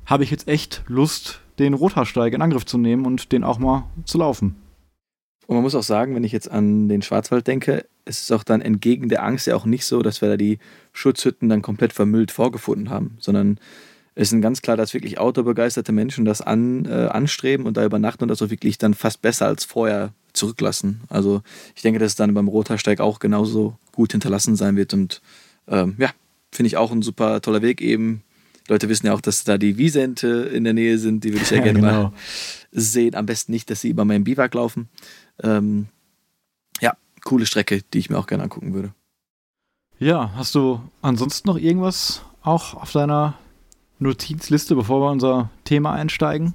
habe ich jetzt echt Lust, den Rotersteig in Angriff zu nehmen und den auch mal zu laufen. Und man muss auch sagen, wenn ich jetzt an den Schwarzwald denke, es ist auch dann entgegen der Angst ja auch nicht so, dass wir da die Schutzhütten dann komplett vermüllt vorgefunden haben, sondern es sind ganz klar, dass wirklich outdoor-begeisterte Menschen das an, äh, anstreben und da übernachten und das auch wirklich dann fast besser als vorher zurücklassen. Also ich denke, dass es dann beim Rotersteig auch genauso gut hinterlassen sein wird und ähm, ja, finde ich auch ein super toller Weg eben. Leute wissen ja auch, dass da die Wiesente in der Nähe sind, die würde ich ja, ja gerne genau. mal sehen. Am besten nicht, dass sie über meinen Biwak laufen. Ähm, ja, coole Strecke, die ich mir auch gerne angucken würde. Ja, hast du ansonsten noch irgendwas auch auf deiner Notizliste, bevor wir unser Thema einsteigen?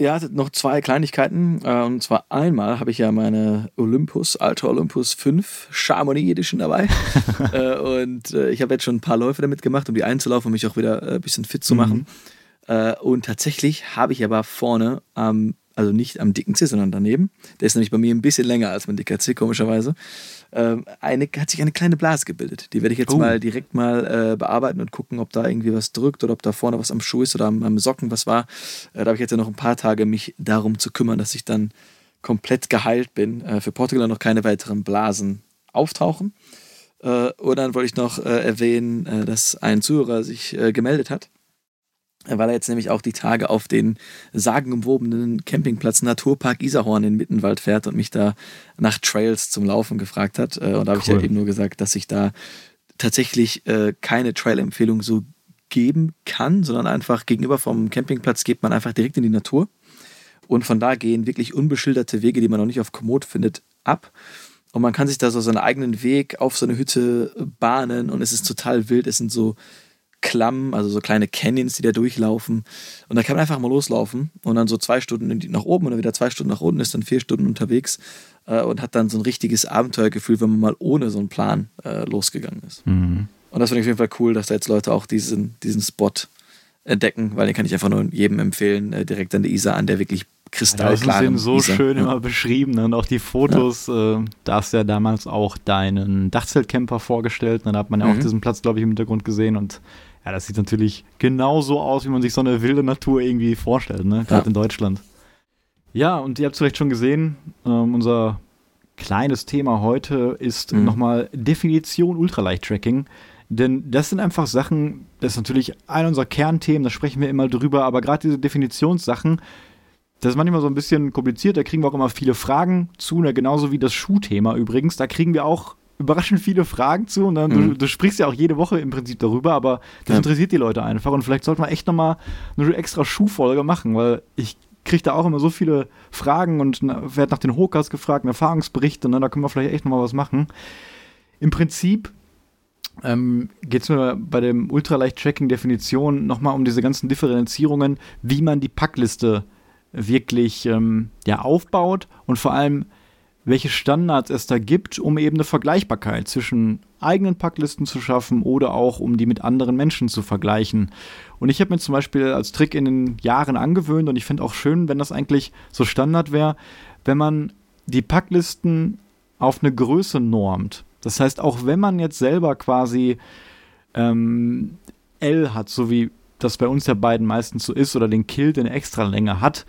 Ja, noch zwei Kleinigkeiten. Äh, und zwar einmal habe ich ja meine Olympus, Ultra Olympus 5 Chamonix Edition dabei. Äh, und äh, ich habe jetzt schon ein paar Läufe damit gemacht, um die einzulaufen, um mich auch wieder ein bisschen fit zu machen. Mhm. Und tatsächlich habe ich aber vorne am also nicht am dicken C, sondern daneben. Der ist nämlich bei mir ein bisschen länger als mein dicker C, komischerweise. Ähm, eine, hat sich eine kleine Blase gebildet. Die werde ich jetzt oh. mal direkt mal äh, bearbeiten und gucken, ob da irgendwie was drückt oder ob da vorne was am Schuh ist oder am, am Socken was war. Äh, da habe ich jetzt ja noch ein paar Tage, mich darum zu kümmern, dass ich dann komplett geheilt bin. Äh, für Portugal noch keine weiteren Blasen auftauchen. Äh, und dann wollte ich noch äh, erwähnen, äh, dass ein Zuhörer sich gemeldet hat weil er jetzt nämlich auch die Tage auf den sagenumwobenen Campingplatz Naturpark Isarhorn in Mittenwald fährt und mich da nach Trails zum Laufen gefragt hat. Äh, und da habe cool. ich ja eben nur gesagt, dass ich da tatsächlich äh, keine Trail-Empfehlung so geben kann, sondern einfach gegenüber vom Campingplatz geht man einfach direkt in die Natur. Und von da gehen wirklich unbeschilderte Wege, die man noch nicht auf Komoot findet, ab. Und man kann sich da so seinen eigenen Weg auf so eine Hütte bahnen und es ist total wild. Es sind so Klamm, also so kleine Canyons, die da durchlaufen. Und da kann man einfach mal loslaufen und dann so zwei Stunden nach oben und dann wieder zwei Stunden nach unten, ist dann vier Stunden unterwegs äh, und hat dann so ein richtiges Abenteuergefühl, wenn man mal ohne so einen Plan äh, losgegangen ist. Mhm. Und das finde ich auf jeden Fall cool, dass da jetzt Leute auch diesen, diesen Spot entdecken, weil den kann ich einfach nur jedem empfehlen, äh, direkt an der Isar an, der wirklich kristallklar. Ja, das ist so Isar. schön ja. immer beschrieben ne? und auch die Fotos. Ja. Äh, da hast du ja damals auch deinen Dachzeltcamper vorgestellt. Und dann hat man ja mhm. auch diesen Platz, glaube ich, im Hintergrund gesehen und ja, das sieht natürlich genauso aus, wie man sich so eine wilde Natur irgendwie vorstellt, ne? Gerade ja. in Deutschland. Ja, und ihr habt es vielleicht schon gesehen, ähm, unser kleines Thema heute ist mhm. nochmal Definition Ultraleicht-Tracking. Denn das sind einfach Sachen, das ist natürlich ein unserer Kernthemen, da sprechen wir immer drüber, aber gerade diese Definitionssachen, das ist manchmal so ein bisschen kompliziert, da kriegen wir auch immer viele Fragen zu, ne? genauso wie das Schuhthema übrigens. Da kriegen wir auch überraschend viele Fragen zu und dann, mhm. du, du, sprichst ja auch jede Woche im Prinzip darüber, aber das ja. interessiert die Leute einfach und vielleicht sollte man echt nochmal eine extra Schuhfolge machen, weil ich kriege da auch immer so viele Fragen und werde nach den Hokas gefragt, Erfahrungsberichte, ne, da können wir vielleicht echt nochmal was machen. Im Prinzip ähm, geht es mir bei dem Ultraleicht-Tracking-Definition nochmal um diese ganzen Differenzierungen, wie man die Packliste wirklich ähm, ja, aufbaut und vor allem, welche Standards es da gibt, um eben eine Vergleichbarkeit zwischen eigenen Packlisten zu schaffen oder auch um die mit anderen Menschen zu vergleichen. Und ich habe mir zum Beispiel als Trick in den Jahren angewöhnt und ich finde auch schön, wenn das eigentlich so Standard wäre, wenn man die Packlisten auf eine Größe normt. Das heißt, auch wenn man jetzt selber quasi ähm, L hat, so wie das bei uns ja beiden meistens so ist, oder den Kilt in extra Länge hat,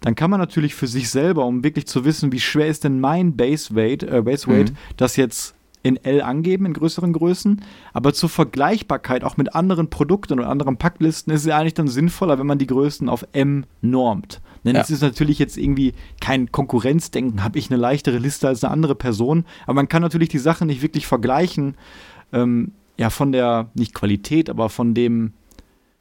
dann kann man natürlich für sich selber, um wirklich zu wissen, wie schwer ist denn mein Base Weight, äh, Base Weight, mhm. das jetzt in L angeben, in größeren Größen. Aber zur Vergleichbarkeit auch mit anderen Produkten und anderen Packlisten ist es ja eigentlich dann sinnvoller, wenn man die Größen auf M normt. Denn ja. es ist natürlich jetzt irgendwie kein Konkurrenzdenken, habe ich eine leichtere Liste als eine andere Person. Aber man kann natürlich die Sachen nicht wirklich vergleichen, ähm, ja, von der, nicht Qualität, aber von dem,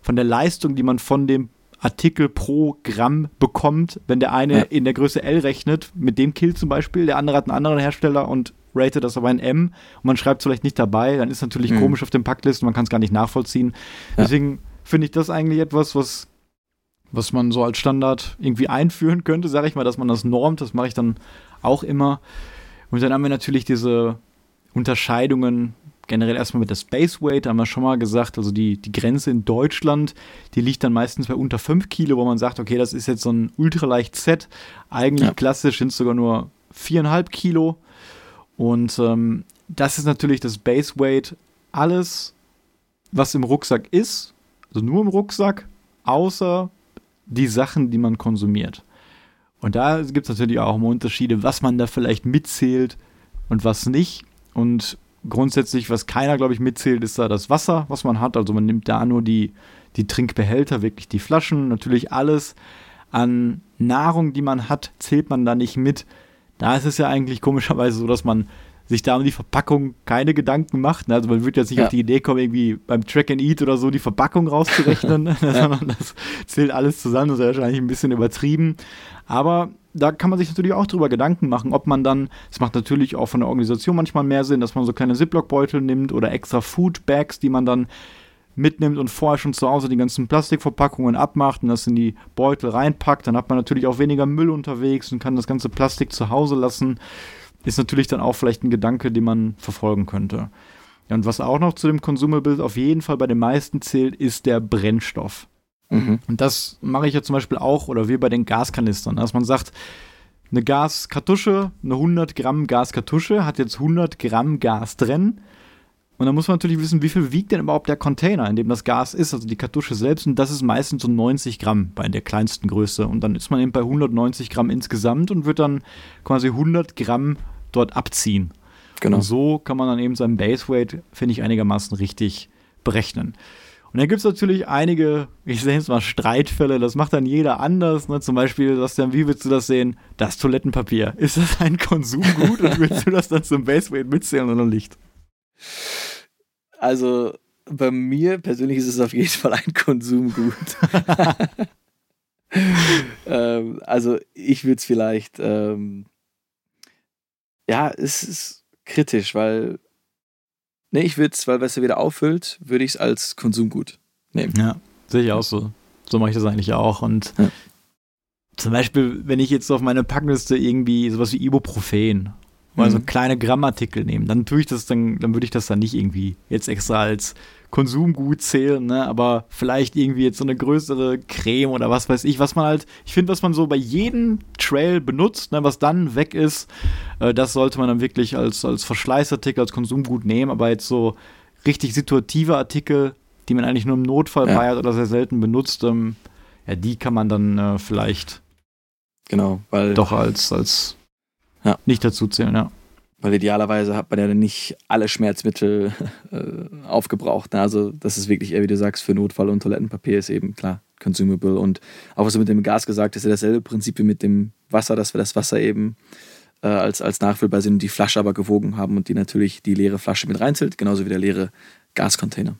von der Leistung, die man von dem Artikel pro Gramm bekommt, wenn der eine ja. in der Größe L rechnet, mit dem Kill zum Beispiel, der andere hat einen anderen Hersteller und ratet das aber in M und man schreibt es vielleicht nicht dabei, dann ist natürlich mhm. komisch auf dem Packlisten, man kann es gar nicht nachvollziehen. Ja. Deswegen finde ich das eigentlich etwas, was, was man so als Standard irgendwie einführen könnte, sage ich mal, dass man das normt, das mache ich dann auch immer. Und dann haben wir natürlich diese Unterscheidungen generell erstmal mit der Space Weight, haben wir schon mal gesagt, also die, die Grenze in Deutschland, die liegt dann meistens bei unter 5 Kilo, wo man sagt, okay, das ist jetzt so ein ultraleicht Set. Eigentlich ja. klassisch sind es sogar nur 4,5 Kilo. Und ähm, das ist natürlich das Base Weight. Alles, was im Rucksack ist, also nur im Rucksack, außer die Sachen, die man konsumiert. Und da gibt es natürlich auch immer Unterschiede, was man da vielleicht mitzählt und was nicht. Und grundsätzlich, was keiner, glaube ich, mitzählt, ist da das Wasser, was man hat. Also man nimmt da nur die, die Trinkbehälter, wirklich die Flaschen. Natürlich alles an Nahrung, die man hat, zählt man da nicht mit. Da ist es ja eigentlich komischerweise so, dass man sich da um die Verpackung keine Gedanken macht. Ne? Also man würde jetzt nicht ja. auf die Idee kommen, irgendwie beim Track and Eat oder so die Verpackung rauszurechnen, ne? sondern das zählt alles zusammen. Das ist wahrscheinlich ein bisschen übertrieben. Aber da kann man sich natürlich auch drüber Gedanken machen, ob man dann, es macht natürlich auch von der Organisation manchmal mehr Sinn, dass man so kleine Ziploc-Beutel nimmt oder extra Food-Bags, die man dann mitnimmt und vorher schon zu Hause die ganzen Plastikverpackungen abmacht und das in die Beutel reinpackt. Dann hat man natürlich auch weniger Müll unterwegs und kann das ganze Plastik zu Hause lassen. Ist natürlich dann auch vielleicht ein Gedanke, den man verfolgen könnte. Ja, und was auch noch zu dem Consumables auf jeden Fall bei den meisten zählt, ist der Brennstoff. Mhm. Und das mache ich ja zum Beispiel auch, oder wie bei den Gaskanistern, dass man sagt, eine Gaskartusche, eine 100 Gramm Gaskartusche hat jetzt 100 Gramm Gas drin. Und dann muss man natürlich wissen, wie viel wiegt denn überhaupt der Container, in dem das Gas ist, also die Kartusche selbst. Und das ist meistens so 90 Gramm bei der kleinsten Größe. Und dann ist man eben bei 190 Gramm insgesamt und wird dann quasi 100 Gramm dort abziehen. Genau. Und so kann man dann eben seinen Base Weight, finde ich, einigermaßen richtig berechnen. Und dann gibt es natürlich einige, ich sehe jetzt mal Streitfälle, das macht dann jeder anders. Ne? Zum Beispiel, Sebastian, wie willst du das sehen? Das Toilettenpapier. Ist das ein Konsumgut und willst du das dann zum Baseweight mitzählen oder nicht? Also, bei mir persönlich ist es auf jeden Fall ein Konsumgut. ähm, also, ich würde es vielleicht, ähm, ja, es ist kritisch, weil Nee, ich würde es, weil es ja wieder auffüllt, würde ich es als Konsumgut nehmen. Ja, sehe ich auch so. So mache ich das eigentlich auch. Und ja. zum Beispiel, wenn ich jetzt auf meine Packliste irgendwie sowas wie Ibuprofen mhm. so kleine Grammartikel nehme, dann tue ich das dann, dann würde ich das dann nicht irgendwie jetzt extra als Konsumgut zählen, ne? aber vielleicht irgendwie jetzt so eine größere Creme oder was weiß ich, was man halt, ich finde, was man so bei jedem Trail benutzt, ne, was dann weg ist, äh, das sollte man dann wirklich als, als Verschleißartikel, als Konsumgut nehmen, aber jetzt so richtig situative Artikel, die man eigentlich nur im Notfall ja. feiert oder sehr selten benutzt, ähm, ja, die kann man dann äh, vielleicht genau, weil doch als, als ja. nicht dazu zählen, ja. Weil idealerweise hat man ja nicht alle Schmerzmittel äh, aufgebraucht. Ne? Also das ist wirklich eher, wie du sagst, für Notfall und Toilettenpapier ist eben klar consumable. Und auch was du mit dem Gas gesagt hast, ist ja dasselbe Prinzip wie mit dem Wasser, dass wir das Wasser eben äh, als, als nachfüllbar sind und die Flasche aber gewogen haben und die natürlich die leere Flasche mit reinzählt, genauso wie der leere Gascontainer.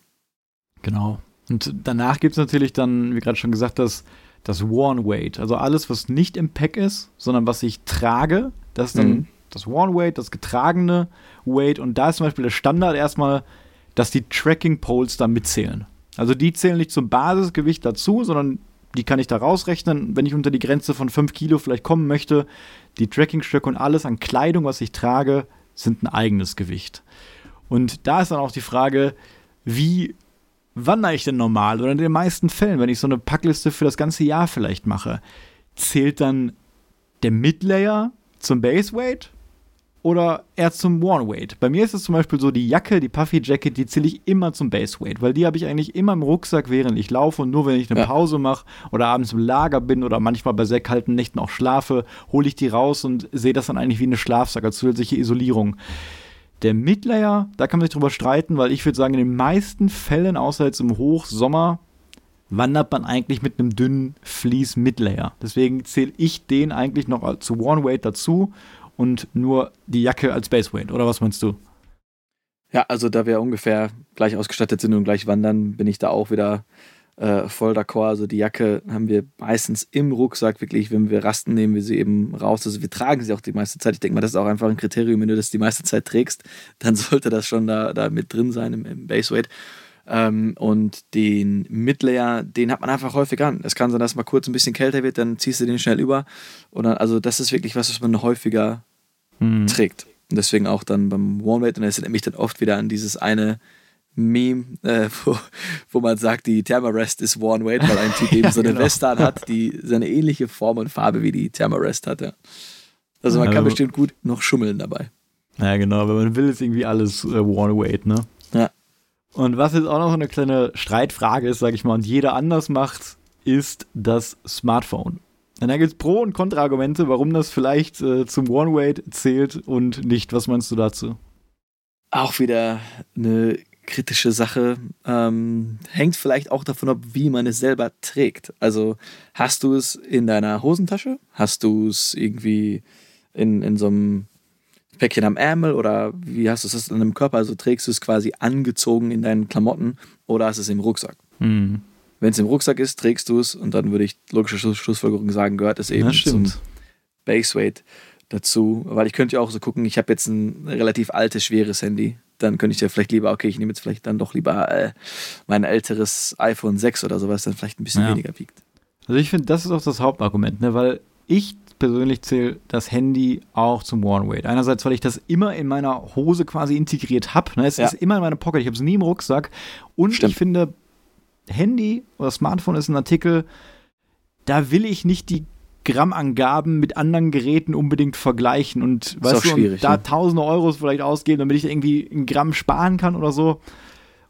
Genau. Und danach gibt es natürlich dann, wie gerade schon gesagt, das, das Worn Weight. Also alles, was nicht im Pack ist, sondern was ich trage, das ist dann mhm das One Weight, das getragene Weight und da ist zum Beispiel der Standard erstmal, dass die Tracking Poles da mitzählen. Also die zählen nicht zum Basisgewicht dazu, sondern die kann ich da rausrechnen, wenn ich unter die Grenze von 5 Kilo vielleicht kommen möchte. Die Trackingstöcke und alles an Kleidung, was ich trage, sind ein eigenes Gewicht. Und da ist dann auch die Frage, wie wandere ich denn normal? Oder in den meisten Fällen, wenn ich so eine Packliste für das ganze Jahr vielleicht mache, zählt dann der Midlayer zum Base Weight oder eher zum One Weight. Bei mir ist es zum Beispiel so, die Jacke, die Puffy Jacket, die zähle ich immer zum Base Weight, weil die habe ich eigentlich immer im Rucksack, während ich laufe und nur wenn ich eine ja. Pause mache oder abends im Lager bin oder manchmal bei sehr kalten Nächten auch schlafe, hole ich die raus und sehe das dann eigentlich wie eine Schlafsack als zusätzliche Isolierung. Der Midlayer, da kann man sich drüber streiten, weil ich würde sagen, in den meisten Fällen, außer jetzt im Hochsommer, wandert man eigentlich mit einem dünnen Fleece Midlayer. Deswegen zähle ich den eigentlich noch zu One Weight dazu und nur die Jacke als Baseweight, oder was meinst du? Ja, also da wir ungefähr gleich ausgestattet sind und gleich wandern, bin ich da auch wieder äh, voll d'accord. Also die Jacke haben wir meistens im Rucksack, wirklich, wenn wir rasten, nehmen wir sie eben raus. Also wir tragen sie auch die meiste Zeit. Ich denke mal, das ist auch einfach ein Kriterium, wenn du das die meiste Zeit trägst, dann sollte das schon da, da mit drin sein im, im Baseweight. Ähm, und den Midlayer, den hat man einfach häufig an. Es kann sein, dass mal kurz ein bisschen kälter wird, dann ziehst du den schnell über. Und dann, also das ist wirklich was, was man häufiger mhm. trägt. Und deswegen auch dann beim One-Weight, und das erinnert mich dann oft wieder an dieses eine Meme, äh, wo, wo man sagt, die Thermarest ist One-Weight, weil ein Typ eben ja, so eine genau. Weste hat, die so eine ähnliche Form und Farbe wie die Thermarest hat. Ja. Also man ja, kann bestimmt gut noch schummeln dabei. Ja, genau, wenn man will, ist irgendwie alles äh, One-Weight, ne? Und was jetzt auch noch eine kleine Streitfrage ist, sag ich mal, und jeder anders macht, ist das Smartphone. Und da gibt es Pro- und Kontraargumente, warum das vielleicht äh, zum One-Weight zählt und nicht. Was meinst du dazu? Auch wieder eine kritische Sache. Ähm, hängt vielleicht auch davon ab, wie man es selber trägt. Also hast du es in deiner Hosentasche? Hast du es irgendwie in, in so einem Päckchen am Ärmel oder wie hast du es in deinem Körper? Also trägst du es quasi angezogen in deinen Klamotten oder hast du es im Rucksack? Mhm. Wenn es im Rucksack ist, trägst du es und dann würde ich logische Schluss Schlussfolgerung sagen, gehört es eben zum Baseweight dazu. Weil ich könnte ja auch so gucken, ich habe jetzt ein relativ altes, schweres Handy. Dann könnte ich ja vielleicht lieber, okay, ich nehme jetzt vielleicht dann doch lieber äh, mein älteres iPhone 6 oder sowas, dann vielleicht ein bisschen ja. weniger wiegt. Also ich finde, das ist auch das Hauptargument, ne? weil ich persönlich zähle das Handy auch zum One-Weight. Einerseits, weil ich das immer in meiner Hose quasi integriert habe. Ne? Es ja. ist immer in meiner Pocket, ich habe es nie im Rucksack. Und Stimmt. ich finde, Handy oder Smartphone ist ein Artikel, da will ich nicht die Grammangaben mit anderen Geräten unbedingt vergleichen und, weißt du, und da ne? tausende Euros vielleicht ausgeben, damit ich irgendwie ein Gramm sparen kann oder so.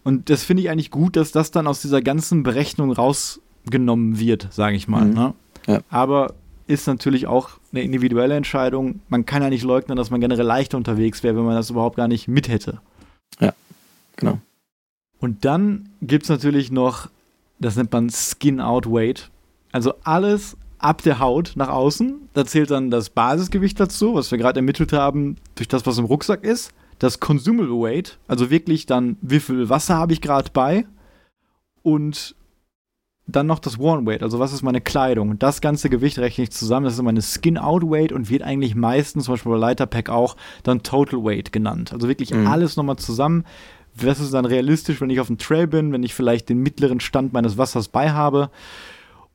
Und das finde ich eigentlich gut, dass das dann aus dieser ganzen Berechnung rausgenommen wird, sage ich mal. Mhm. Ne? Ja. Aber ist natürlich auch eine individuelle Entscheidung. Man kann ja nicht leugnen, dass man generell leichter unterwegs wäre, wenn man das überhaupt gar nicht mit hätte. Ja, genau. Und dann gibt es natürlich noch, das nennt man Skin Out Weight. Also alles ab der Haut nach außen. Da zählt dann das Basisgewicht dazu, was wir gerade ermittelt haben, durch das, was im Rucksack ist. Das Consumable Weight, also wirklich dann, wie viel Wasser habe ich gerade bei. Und dann noch das Worn Weight, also was ist meine Kleidung. Das ganze Gewicht rechne ich zusammen. Das ist meine Skin Out Weight und wird eigentlich meistens, zum Beispiel bei Lighter Pack auch, dann Total Weight genannt. Also wirklich mhm. alles nochmal zusammen was ist dann realistisch, wenn ich auf dem Trail bin, wenn ich vielleicht den mittleren Stand meines Wassers bei habe.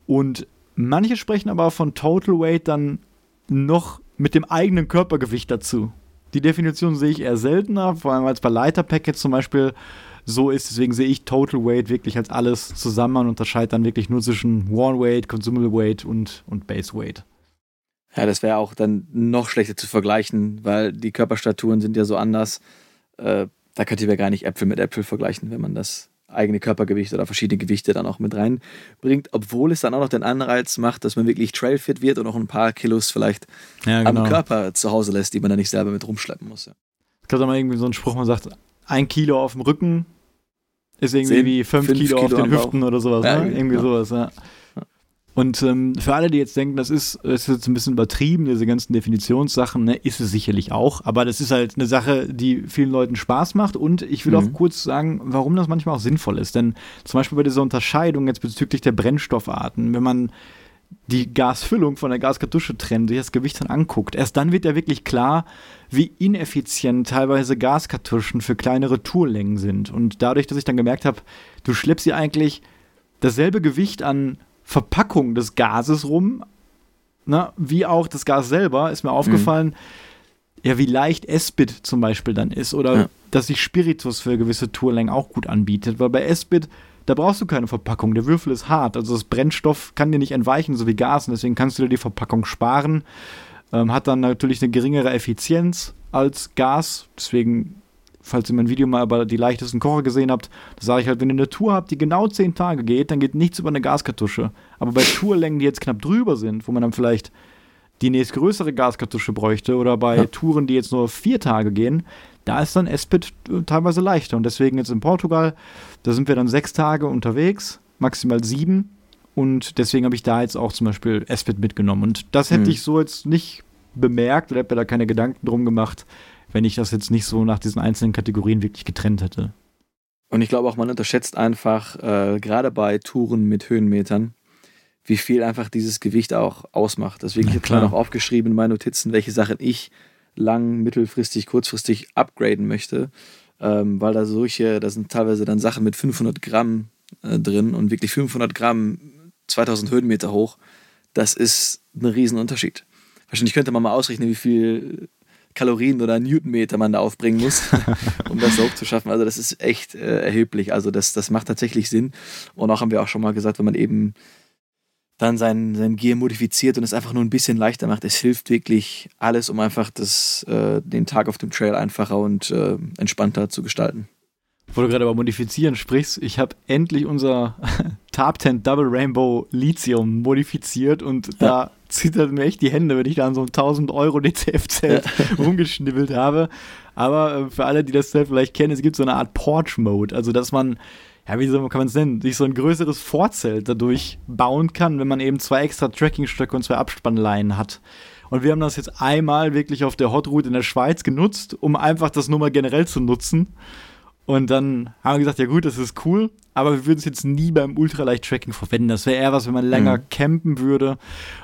Und manche sprechen aber von Total Weight dann noch mit dem eigenen Körpergewicht dazu. Die Definition sehe ich eher seltener, vor allem als bei Leiterpack jetzt zum Beispiel so ist. Deswegen sehe ich Total Weight wirklich als alles zusammen und unterscheide dann wirklich nur zwischen Worn Weight, Consumable Weight und, und Base Weight. Ja, das wäre auch dann noch schlechter zu vergleichen, weil die Körperstaturen sind ja so anders. Äh, da könnt ihr gar nicht Äpfel mit Äpfel vergleichen, wenn man das eigene Körpergewicht oder verschiedene Gewichte dann auch mit reinbringt, obwohl es dann auch noch den Anreiz macht, dass man wirklich trailfit wird und auch ein paar Kilos vielleicht ja, genau. am Körper zu Hause lässt, die man dann nicht selber mit rumschleppen muss. Ja. Es gab mal irgendwie so einen Spruch, man sagt, ein Kilo auf dem Rücken ist irgendwie 10, wie fünf, fünf Kilo, Kilo, auf den Hüften oder sowas. Ja, ne? Irgendwie genau. sowas, ja. Und ähm, für alle, die jetzt denken, das ist, das ist jetzt ein bisschen übertrieben, diese ganzen Definitionssachen, ne, ist es sicherlich auch. Aber das ist halt eine Sache, die vielen Leuten Spaß macht. Und ich will mhm. auch kurz sagen, warum das manchmal auch sinnvoll ist. Denn zum Beispiel bei dieser Unterscheidung jetzt bezüglich der Brennstoffarten, wenn man die Gasfüllung von der Gaskartusche trennt, sich das Gewicht dann anguckt, erst dann wird ja wirklich klar, wie ineffizient teilweise Gaskartuschen für kleinere Tourlängen sind. Und dadurch, dass ich dann gemerkt habe, du schleppst sie eigentlich dasselbe Gewicht an Verpackung des Gases rum, na, wie auch das Gas selber, ist mir aufgefallen, mhm. ja, wie leicht Esbit zum Beispiel dann ist oder ja. dass sich Spiritus für gewisse Tourlängen auch gut anbietet, weil bei Esbit, da brauchst du keine Verpackung, der Würfel ist hart, also das Brennstoff kann dir nicht entweichen, so wie Gas, und deswegen kannst du dir die Verpackung sparen, ähm, hat dann natürlich eine geringere Effizienz als Gas, deswegen falls ihr mein Video mal über die leichtesten Kocher gesehen habt, da sage ich halt, wenn ihr eine Tour habt, die genau 10 Tage geht, dann geht nichts über eine Gaskartusche. Aber bei Tourlängen, die jetzt knapp drüber sind, wo man dann vielleicht die nächstgrößere Gaskartusche bräuchte oder bei ja. Touren, die jetzt nur vier Tage gehen, da ist dann Espit teilweise leichter. Und deswegen jetzt in Portugal, da sind wir dann sechs Tage unterwegs, maximal sieben. Und deswegen habe ich da jetzt auch zum Beispiel Espit mitgenommen. Und das hätte hm. ich so jetzt nicht bemerkt oder hätte mir da keine Gedanken drum gemacht, wenn ich das jetzt nicht so nach diesen einzelnen Kategorien wirklich getrennt hätte. Und ich glaube auch, man unterschätzt einfach, äh, gerade bei Touren mit Höhenmetern, wie viel einfach dieses Gewicht auch ausmacht. Deswegen habe ich jetzt noch aufgeschrieben in meinen Notizen, welche Sachen ich lang, mittelfristig, kurzfristig upgraden möchte, ähm, weil da solche, da sind teilweise dann Sachen mit 500 Gramm äh, drin und wirklich 500 Gramm 2000 Höhenmeter hoch. Das ist ein Riesenunterschied. Wahrscheinlich könnte man mal ausrechnen, wie viel Kalorien oder Newtonmeter man da aufbringen muss, um das so zu schaffen. Also das ist echt äh, erheblich. Also das, das macht tatsächlich Sinn. Und auch haben wir auch schon mal gesagt, wenn man eben dann sein, sein Gear modifiziert und es einfach nur ein bisschen leichter macht, es hilft wirklich alles, um einfach das, äh, den Tag auf dem Trail einfacher und äh, entspannter zu gestalten. Wo du gerade über Modifizieren sprichst, ich habe endlich unser Top 10 Double Rainbow Lithium modifiziert und ja. da zittert mir echt die Hände, wenn ich da an so einem 1000 Euro DCF-Zelt ja. rumgeschnibbelt habe. Aber äh, für alle, die das Zelt vielleicht kennen, es gibt so eine Art Porch-Mode, also dass man ja, wie kann man es nennen, sich so ein größeres Vorzelt dadurch bauen kann, wenn man eben zwei extra Trackingstöcke und zwei Abspannleinen hat. Und wir haben das jetzt einmal wirklich auf der Hot Route in der Schweiz genutzt, um einfach das nur mal generell zu nutzen. Und dann haben wir gesagt, ja gut, das ist cool, aber wir würden es jetzt nie beim Ultraleicht-Tracking verwenden. Das wäre eher was, wenn man länger mhm. campen würde.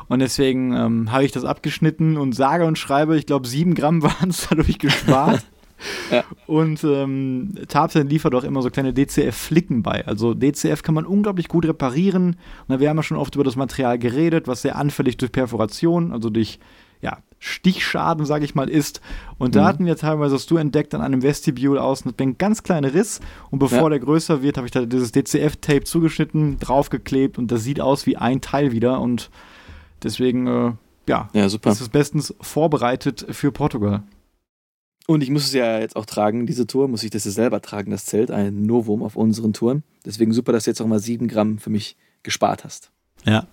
Und deswegen ähm, habe ich das abgeschnitten und sage und schreibe, ich glaube, sieben Gramm waren es dadurch gespart. Ja. Und ähm, Tarpsen liefert auch immer so kleine DCF-Flicken bei. Also DCF kann man unglaublich gut reparieren. Und wir haben ja schon oft über das Material geredet, was sehr anfällig durch Perforation, also durch ja, Stichschaden, sage ich mal, ist. Und da mhm. hatten wir teilweise, hast du entdeckt, an einem Vestibule außen einen ganz kleinen Riss. Und bevor ja. der größer wird, habe ich da dieses DCF-Tape zugeschnitten, draufgeklebt und das sieht aus wie ein Teil wieder. Und deswegen, äh, ja, ja super. ist es bestens vorbereitet für Portugal. Und ich muss es ja jetzt auch tragen, diese Tour, muss ich das ja selber tragen, das Zelt, ein Novum auf unseren Touren. Deswegen super, dass du jetzt auch mal sieben Gramm für mich gespart hast. Ja,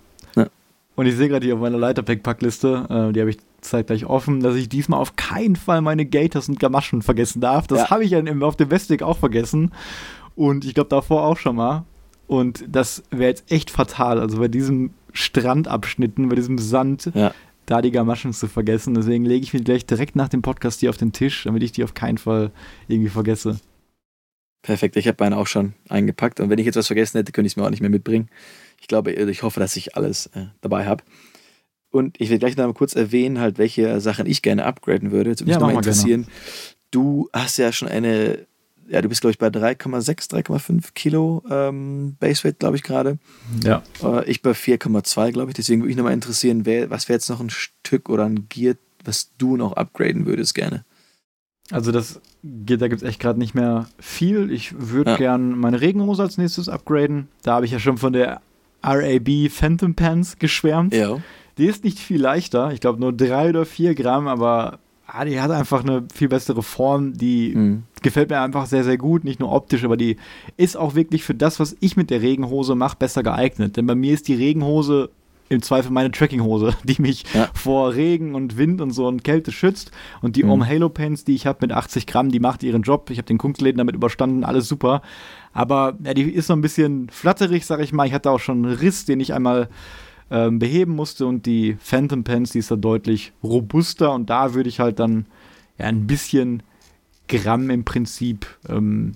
und ich sehe gerade hier auf meiner Leiterpack-Packliste, äh, die habe ich zeitgleich offen, dass ich diesmal auf keinen Fall meine Gators und Gamaschen vergessen darf. Das ja. habe ich ja auf dem Westweg auch vergessen. Und ich glaube davor auch schon mal. Und das wäre jetzt echt fatal. Also bei diesem Strandabschnitten, bei diesem Sand, ja. Da die Gamaschen zu vergessen. Deswegen lege ich mir gleich direkt nach dem Podcast die auf den Tisch, damit ich die auf keinen Fall irgendwie vergesse. Perfekt, ich habe meine auch schon eingepackt. Und wenn ich jetzt was vergessen hätte, könnte ich es mir auch nicht mehr mitbringen. Ich glaube, ich hoffe, dass ich alles äh, dabei habe. Und ich will gleich noch mal kurz erwähnen, halt, welche Sachen ich gerne upgraden würde. Jetzt würde mich ja, nochmal interessieren. Gerne. Du hast ja schon eine, ja, du bist, glaube ich, bei 3,6, 3,5 Kilo ähm, Baseweight, glaube ich, gerade. Ja. Äh, ich bei 4,2, glaube ich. Deswegen würde mich nochmal interessieren, wer, was wäre jetzt noch ein Stück oder ein Gear, was du noch upgraden würdest gerne? Also das geht, da gibt es echt gerade nicht mehr viel. Ich würde ja. gern meine Regenhose als nächstes upgraden. Da habe ich ja schon von der RAB Phantom Pants geschwärmt. Ja. Die ist nicht viel leichter. Ich glaube nur drei oder vier Gramm, aber ah, die hat einfach eine viel bessere Form. Die mhm. gefällt mir einfach sehr, sehr gut. Nicht nur optisch, aber die ist auch wirklich für das, was ich mit der Regenhose mache, besser geeignet. Denn bei mir ist die Regenhose im Zweifel meine Trackinghose, die mich ja. vor Regen und Wind und so und Kälte schützt. Und die mhm. Om Halo Pants, die ich habe mit 80 Gramm, die macht ihren Job. Ich habe den Kunstläden damit überstanden, alles super. Aber ja, die ist so ein bisschen flatterig, sag ich mal. Ich hatte auch schon einen Riss, den ich einmal ähm, beheben musste. Und die Phantom Pants, die ist da deutlich robuster. Und da würde ich halt dann ja ein bisschen Gramm im Prinzip ähm,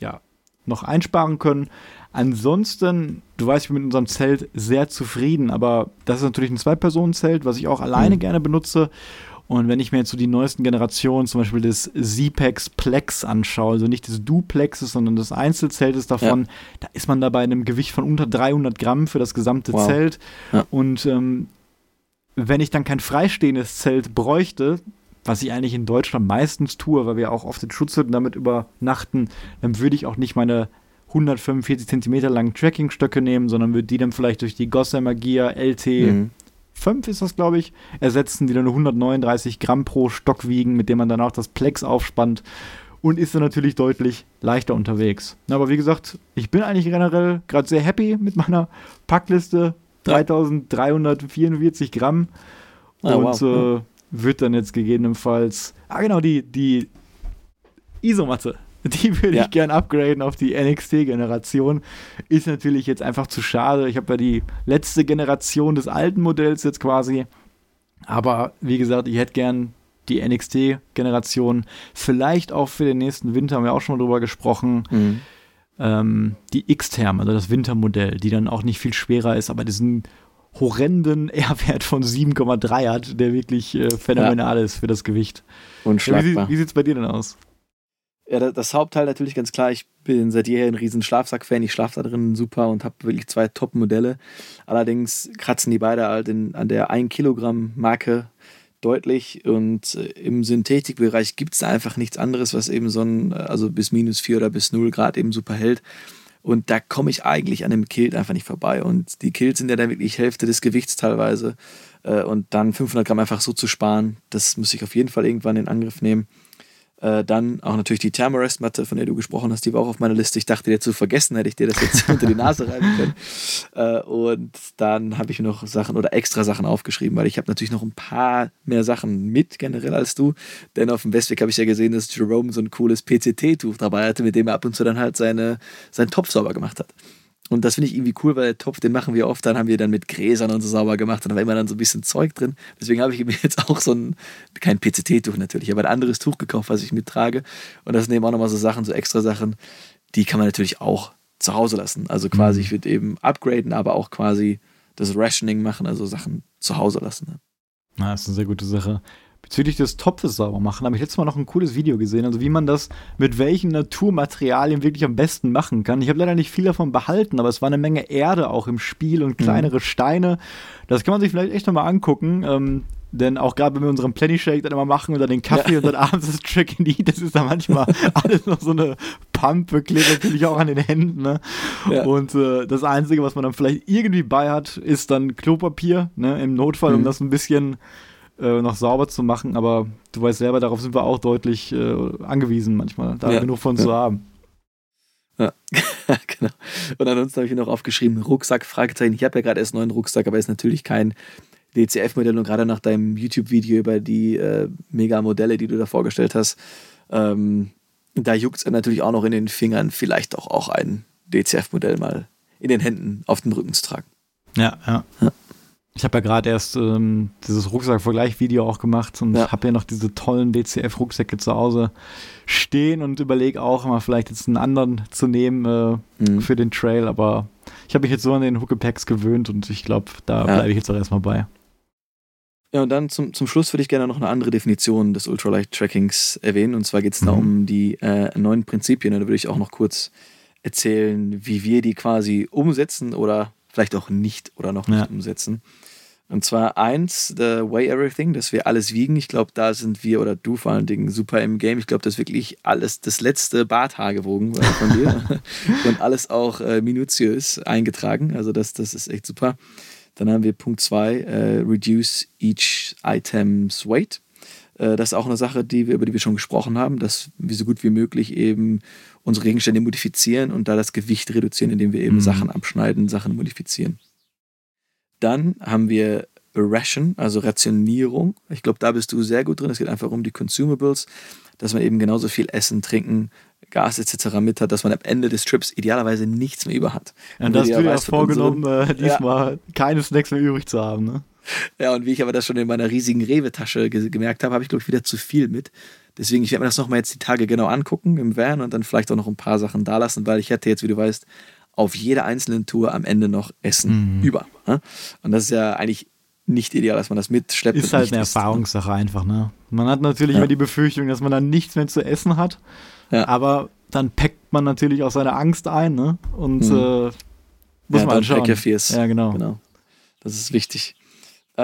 ja, noch einsparen können. Ansonsten, du weißt, ich bin mit unserem Zelt sehr zufrieden, aber das ist natürlich ein Zwei-Personen-Zelt, was ich auch alleine mhm. gerne benutze. Und wenn ich mir jetzt so die neuesten Generationen, zum Beispiel das Z-Pex Plex anschaue, also nicht das Duplexes, sondern das Einzelzelt ist davon, ja. da ist man da bei einem Gewicht von unter 300 Gramm für das gesamte wow. Zelt. Ja. Und ähm, wenn ich dann kein freistehendes Zelt bräuchte, was ich eigentlich in Deutschland meistens tue, weil wir auch oft in Schutzhütten damit übernachten, dann würde ich auch nicht meine 145 Zentimeter langen Trackingstöcke nehmen, sondern würde die dann vielleicht durch die Gossamer Gear LT mhm. 5 ist das, glaube ich, ersetzen, die dann nur 139 Gramm pro Stock wiegen, mit dem man dann auch das Plex aufspannt und ist dann natürlich deutlich leichter unterwegs. Aber wie gesagt, ich bin eigentlich generell gerade sehr happy mit meiner Packliste. 3344 Gramm. Ah, und wow. äh, wird dann jetzt gegebenenfalls. Ah, genau, die, die Isomatte Die würde ja. ich gern upgraden auf die NXT-Generation. Ist natürlich jetzt einfach zu schade. Ich habe ja die letzte Generation des alten Modells jetzt quasi. Aber wie gesagt, ich hätte gern die NXT-Generation. Vielleicht auch für den nächsten Winter, haben wir auch schon mal drüber gesprochen. Mhm. Ähm, die X-Term, also das Wintermodell, die dann auch nicht viel schwerer ist, aber diesen horrenden R-Wert von 7,3 hat, der wirklich äh, phänomenal ja. ist für das Gewicht. Unschlagbar. wie, wie sieht es bei dir denn aus? Ja, das Hauptteil natürlich ganz klar. Ich bin seit jeher ein riesen Schlafsack-Fan. Ich schlafe da drin super und habe wirklich zwei Top-Modelle. Allerdings kratzen die beide halt in, an der 1 Kilogramm-Marke deutlich. Und äh, im Synthetikbereich gibt es einfach nichts anderes, was eben so ein, also bis minus 4 oder bis 0 Grad eben super hält. Und da komme ich eigentlich an dem Kilt einfach nicht vorbei. Und die Kills sind ja dann wirklich Hälfte des Gewichts teilweise. Äh, und dann 500 Gramm einfach so zu sparen, das muss ich auf jeden Fall irgendwann in Angriff nehmen. Äh, dann auch natürlich die Thermarest-Matte, von der du gesprochen hast, die war auch auf meiner Liste. Ich dachte, dir zu vergessen, hätte ich dir das jetzt unter die Nase reiben können. Äh, und dann habe ich mir noch Sachen oder extra Sachen aufgeschrieben, weil ich habe natürlich noch ein paar mehr Sachen mit generell als du. Denn auf dem Westweg habe ich ja gesehen, dass Jerome so ein cooles PCT-Tuch dabei hatte, mit dem er ab und zu dann halt seine, seinen Topf sauber gemacht hat. Und das finde ich irgendwie cool, weil der Topf, den machen wir oft, dann haben wir dann mit Gräsern und so sauber gemacht und da war immer dann so ein bisschen Zeug drin. Deswegen habe ich mir jetzt auch so ein, kein PCT-Tuch natürlich, aber ein anderes Tuch gekauft, was ich mittrage. Und das sind eben auch nochmal so Sachen, so extra Sachen, die kann man natürlich auch zu Hause lassen. Also quasi, mhm. ich würde eben upgraden, aber auch quasi das Rationing machen, also Sachen zu Hause lassen. Ne? Na, das ist eine sehr gute Sache bezüglich des Topfes sauber machen, habe ich letztes Mal noch ein cooles Video gesehen, also wie man das mit welchen Naturmaterialien wirklich am besten machen kann. Ich habe leider nicht viel davon behalten, aber es war eine Menge Erde auch im Spiel und kleinere mhm. Steine. Das kann man sich vielleicht echt nochmal angucken. Ähm, denn auch gerade wenn wir unseren Plenty Shake dann immer machen oder den Kaffee ja. und dann abends das Track in die, das ist dann manchmal alles noch so eine Pampe, klebt natürlich auch an den Händen. Ne? Ja. Und äh, das Einzige, was man dann vielleicht irgendwie bei hat, ist dann Klopapier, ne? im Notfall, mhm. um das ein bisschen äh, noch sauber zu machen, aber du weißt selber, darauf sind wir auch deutlich äh, angewiesen manchmal, da ja. genug von ja. zu haben. Ja, genau. Und ansonsten habe ich noch aufgeschrieben, Rucksack, Fragezeichen. Ich habe ja gerade erst einen neuen Rucksack, aber ist natürlich kein DCF-Modell und gerade nach deinem YouTube-Video über die äh, Mega-Modelle, die du da vorgestellt hast, ähm, da juckt es natürlich auch noch in den Fingern, vielleicht auch, auch ein DCF-Modell mal in den Händen auf dem Rücken zu tragen. Ja, ja. ja. Ich habe ja gerade erst ähm, dieses Rucksack-Vergleich-Video auch gemacht und ja. habe ja noch diese tollen DCF-Rucksäcke zu Hause stehen und überlege auch mal vielleicht jetzt einen anderen zu nehmen äh, mhm. für den Trail, aber ich habe mich jetzt so an den Hucke-Packs gewöhnt und ich glaube, da ja. bleibe ich jetzt auch erstmal bei. Ja, und dann zum, zum Schluss würde ich gerne noch eine andere Definition des Ultralight-Trackings erwähnen. Und zwar geht es mhm. da um die äh, neuen Prinzipien. Da würde ich auch noch kurz erzählen, wie wir die quasi umsetzen oder vielleicht auch nicht oder noch nicht ja. umsetzen. Und zwar eins, The Way Everything, dass wir alles wiegen. Ich glaube, da sind wir oder du vor allen Dingen super im Game. Ich glaube, das ist wirklich alles das letzte Barthaar gewogen von dir. und alles auch äh, minutiös eingetragen. Also das, das ist echt super. Dann haben wir Punkt 2, äh, Reduce each item's weight. Äh, das ist auch eine Sache, die wir, über die wir schon gesprochen haben, dass wir so gut wie möglich eben unsere Gegenstände modifizieren und da das Gewicht reduzieren, indem wir eben mhm. Sachen abschneiden, Sachen modifizieren. Dann haben wir Ration, also Rationierung. Ich glaube, da bist du sehr gut drin. Es geht einfach um die Consumables, dass man eben genauso viel Essen, Trinken, Gas etc. mit hat, dass man am Ende des Trips idealerweise nichts mehr über hat. Ja, und das hast du ja vorgenommen, äh, diesmal ja. keine Snacks mehr übrig zu haben. Ne? Ja, und wie ich aber das schon in meiner riesigen Rewe-Tasche ge gemerkt habe, habe ich, glaube ich, wieder zu viel mit. Deswegen, ich werde mir das nochmal jetzt die Tage genau angucken im Van und dann vielleicht auch noch ein paar Sachen da lassen, weil ich hätte jetzt, wie du weißt, auf jeder einzelnen Tour am Ende noch Essen mhm. über. Und das ist ja eigentlich nicht ideal, dass man das mitschleppt. Ist halt eine Erfahrungssache einfach, ne? Man hat natürlich ja. immer die Befürchtung, dass man dann nichts mehr zu essen hat. Ja. Aber dann packt man natürlich auch seine Angst ein, ne? Und mhm. äh, muss ja, man halt schauen. Ja, genau. genau. Das ist wichtig.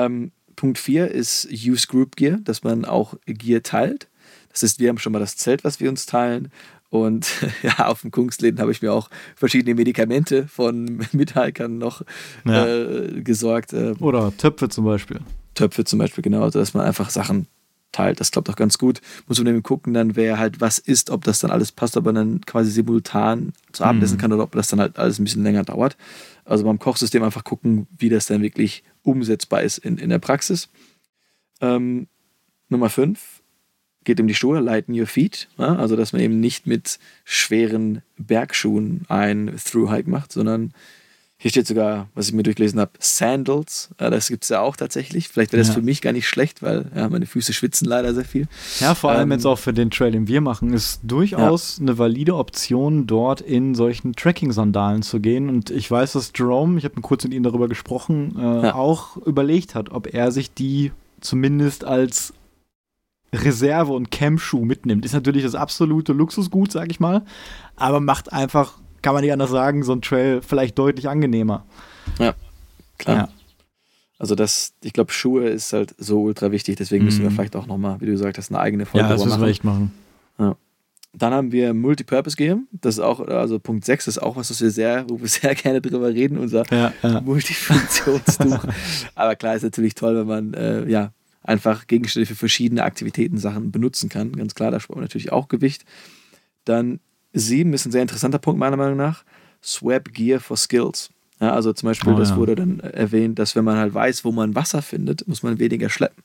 Ähm, Punkt 4 ist Use Group Gear, dass man auch Gear teilt. Das heißt, wir haben schon mal das Zelt, was wir uns teilen. Und ja, auf dem Kunstläden habe ich mir auch verschiedene Medikamente von Mithalkern noch ja. äh, gesorgt. Äh, Oder Töpfe zum Beispiel. Töpfe zum Beispiel, genau, dass man einfach Sachen teilt. Das klappt auch ganz gut. Muss man eben gucken, dann wer halt was ist, ob das dann alles passt, ob man dann quasi simultan zu Abendessen mhm. kann oder ob das dann halt alles ein bisschen länger dauert. Also beim Kochsystem einfach gucken, wie das dann wirklich umsetzbar ist in, in der Praxis. Ähm, Nummer 5 geht um die Schuhe, lighten your feet. Ja? Also, dass man eben nicht mit schweren Bergschuhen ein Through-Hike macht, sondern hier steht sogar, was ich mir durchgelesen habe, Sandals. Ja, das gibt es ja auch tatsächlich. Vielleicht wäre das ja. für mich gar nicht schlecht, weil ja, meine Füße schwitzen leider sehr viel. Ja, vor allem ähm, jetzt auch für den Trail, den wir machen, ist durchaus eine valide Option, dort in solchen Trekking-Sandalen zu gehen. Und ich weiß, dass Jerome, ich habe kurz mit ihm darüber gesprochen, äh, auch überlegt hat, ob er sich die zumindest als Reserve- und Campschuh mitnimmt. Ist natürlich das absolute Luxusgut, sag ich mal, aber macht einfach kann man nicht anders sagen, so ein Trail vielleicht deutlich angenehmer. Ja, klar. Ja. Also das, ich glaube, Schuhe ist halt so ultra wichtig, deswegen müssen wir mhm. vielleicht auch nochmal, wie du gesagt hast, eine eigene Folge ja, das müssen wir echt machen. Ja. Dann haben wir Multipurpose Game. Das ist auch, also Punkt 6 ist auch was, was wir sehr, wo wir sehr gerne drüber reden, unser ja, ja. Multifunktionstuch. Aber klar ist natürlich toll, wenn man äh, ja einfach Gegenstände für verschiedene Aktivitäten, Sachen benutzen kann. Ganz klar, da spart man natürlich auch Gewicht. Dann Sieben ist ein sehr interessanter Punkt meiner Meinung nach. Swap Gear for Skills. Ja, also zum Beispiel, oh, das ja. wurde dann erwähnt, dass wenn man halt weiß, wo man Wasser findet, muss man weniger schleppen.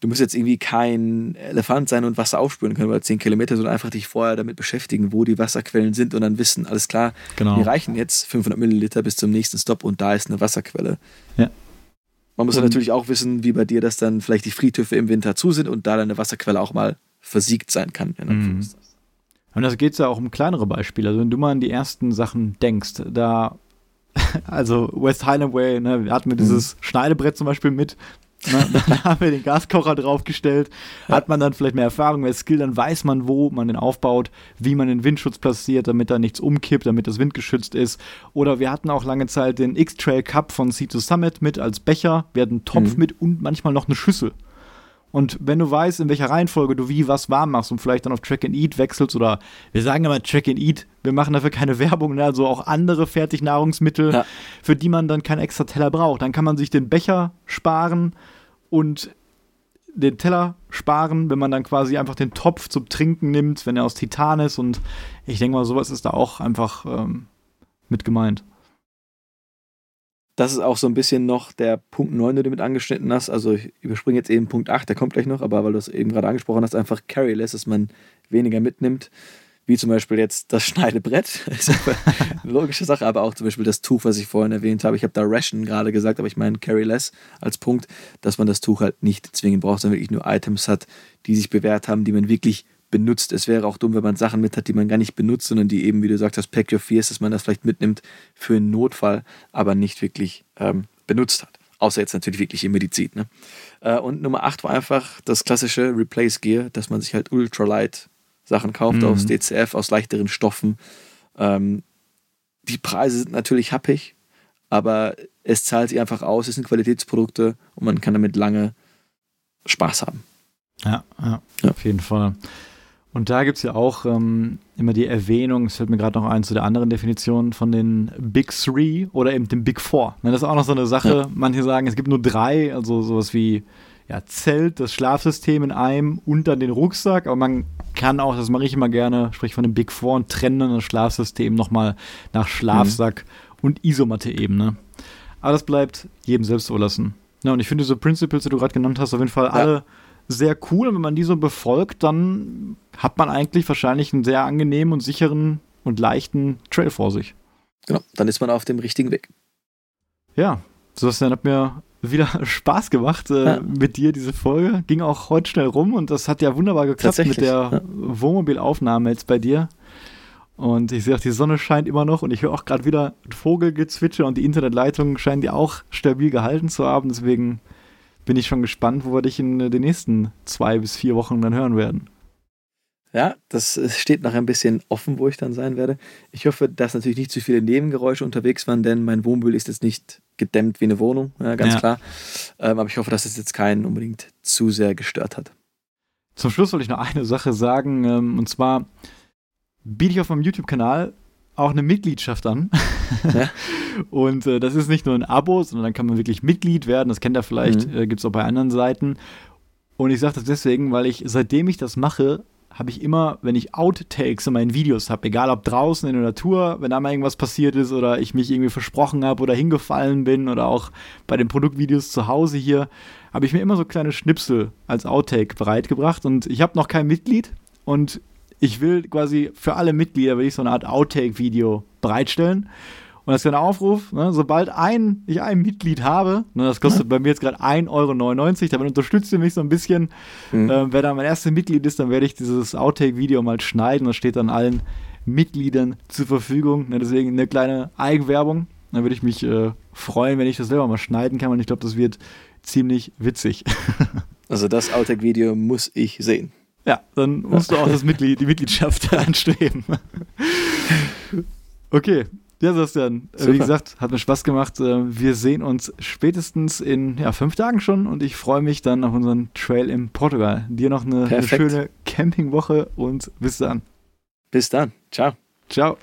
Du musst jetzt irgendwie kein Elefant sein und Wasser aufspüren können, weil 10 Kilometer, sondern einfach dich vorher damit beschäftigen, wo die Wasserquellen sind und dann wissen, alles klar, genau. die reichen jetzt 500 Milliliter bis zum nächsten Stopp und da ist eine Wasserquelle. Ja. Man muss dann natürlich auch wissen, wie bei dir, dass dann vielleicht die Friedhöfe im Winter zu sind und da dann eine Wasserquelle auch mal versiegt sein kann. Und das geht ja auch um kleinere Beispiele. Also wenn du mal an die ersten Sachen denkst, da, also West Highland Way, ne, wir hatten wir dieses mhm. Schneidebrett zum Beispiel mit, Ne, dann haben wir den Gaskocher draufgestellt. Hat man dann vielleicht mehr Erfahrung, mehr Skill, dann weiß man, wo man den aufbaut, wie man den Windschutz platziert, damit da nichts umkippt, damit das Wind geschützt ist. Oder wir hatten auch lange Zeit den X-Trail Cup von Sea to Summit mit als Becher. Wir hatten einen Topf mhm. mit und manchmal noch eine Schüssel. Und wenn du weißt, in welcher Reihenfolge du wie was warm machst und vielleicht dann auf Track and Eat wechselst oder wir sagen immer Track and Eat, wir machen dafür keine Werbung, ne? also auch andere Fertignahrungsmittel, ja. für die man dann keinen extra Teller braucht. Dann kann man sich den Becher sparen und den Teller sparen, wenn man dann quasi einfach den Topf zum Trinken nimmt, wenn er aus Titan ist. Und ich denke mal, sowas ist da auch einfach ähm, mit gemeint das ist auch so ein bisschen noch der Punkt 9, den du mit angeschnitten hast. Also ich überspringe jetzt eben Punkt 8, der kommt gleich noch, aber weil du es eben gerade angesprochen hast, einfach carryless, dass man weniger mitnimmt. Wie zum Beispiel jetzt das Schneidebrett. Das ist eine logische Sache, aber auch zum Beispiel das Tuch, was ich vorhin erwähnt habe. Ich habe da Ration gerade gesagt, aber ich meine carryless als Punkt, dass man das Tuch halt nicht zwingend braucht, sondern wirklich nur Items hat, die sich bewährt haben, die man wirklich benutzt. Es wäre auch dumm, wenn man Sachen mit hat, die man gar nicht benutzt, sondern die eben, wie du sagst, das Pack Your Fears, dass man das vielleicht mitnimmt für einen Notfall, aber nicht wirklich ähm, benutzt hat. Außer jetzt natürlich wirklich in Medizin. Ne? Äh, und Nummer 8 war einfach das klassische Replace Gear, dass man sich halt Ultralight Sachen kauft mhm. aus DCF, aus leichteren Stoffen. Ähm, die Preise sind natürlich happig, aber es zahlt sich einfach aus, es sind Qualitätsprodukte und man kann damit lange Spaß haben. Ja, ja, ja. auf jeden Fall. Und da gibt es ja auch ähm, immer die Erwähnung, es fällt mir gerade noch ein zu der anderen Definition von den Big Three oder eben dem Big Four. Ne, das ist auch noch so eine Sache. Ja. Manche sagen, es gibt nur drei, also sowas wie ja, Zelt, das Schlafsystem in einem und dann den Rucksack. Aber man kann auch, das mache ich immer gerne, sprich von dem Big Four und trennen das Schlafsystem nochmal nach Schlafsack mhm. und Isomatte-Ebene. Aber das bleibt jedem selbst überlassen. Ja, und ich finde diese Principles, die du gerade genannt hast, auf jeden Fall ja. alle sehr cool. Und wenn man die so befolgt, dann hat man eigentlich wahrscheinlich einen sehr angenehmen und sicheren und leichten Trail vor sich. Genau, dann ist man auf dem richtigen Weg. Ja, Sebastian hat mir wieder Spaß gemacht äh, ja. mit dir, diese Folge. Ging auch heute schnell rum und das hat ja wunderbar geklappt mit der ja. Wohnmobilaufnahme jetzt bei dir. Und ich sehe auch, die Sonne scheint immer noch und ich höre auch gerade wieder Vogelgezwitscher und die Internetleitungen scheinen die auch stabil gehalten zu haben. Deswegen bin ich schon gespannt, wo wir dich in den nächsten zwei bis vier Wochen dann hören werden. Ja, das steht noch ein bisschen offen, wo ich dann sein werde. Ich hoffe, dass natürlich nicht zu viele Nebengeräusche unterwegs waren, denn mein Wohnmobil ist jetzt nicht gedämmt wie eine Wohnung, ja, ganz ja. klar. Ähm, aber ich hoffe, dass es jetzt keinen unbedingt zu sehr gestört hat. Zum Schluss wollte ich noch eine Sache sagen, ähm, und zwar biete ich auf meinem YouTube-Kanal auch eine Mitgliedschaft an. Ja. und äh, das ist nicht nur ein Abo, sondern dann kann man wirklich Mitglied werden. Das kennt ihr vielleicht, mhm. äh, gibt es auch bei anderen Seiten. Und ich sage das deswegen, weil ich, seitdem ich das mache, habe ich immer, wenn ich Outtakes in meinen Videos habe, egal ob draußen in der Natur, wenn da mal irgendwas passiert ist oder ich mich irgendwie versprochen habe oder hingefallen bin oder auch bei den Produktvideos zu Hause hier, habe ich mir immer so kleine Schnipsel als Outtake bereitgebracht und ich habe noch kein Mitglied und ich will quasi für alle Mitglieder will ich so eine Art Outtake-Video bereitstellen. Und das ist ein Aufruf, ne, sobald ein, ich ein Mitglied habe, ne, das kostet ja. bei mir jetzt gerade 1,99 Euro, damit unterstützt ihr mich so ein bisschen. Mhm. Ähm, wenn da mein erstes Mitglied ist, dann werde ich dieses Outtake-Video mal schneiden. Das steht dann allen Mitgliedern zur Verfügung. Ne, deswegen eine kleine Eigenwerbung. Dann würde ich mich äh, freuen, wenn ich das selber mal schneiden kann. Und ich glaube, das wird ziemlich witzig. also das Outtake-Video muss ich sehen. Ja, dann musst du auch das Mitglied, die Mitgliedschaft anstreben. Okay, ja, Sebastian, Super. wie gesagt, hat mir Spaß gemacht. Äh, wir sehen uns spätestens in ja, fünf Tagen schon und ich freue mich dann auf unseren Trail in Portugal. Dir noch eine, eine schöne Campingwoche und bis dann. Bis dann. Ciao. Ciao.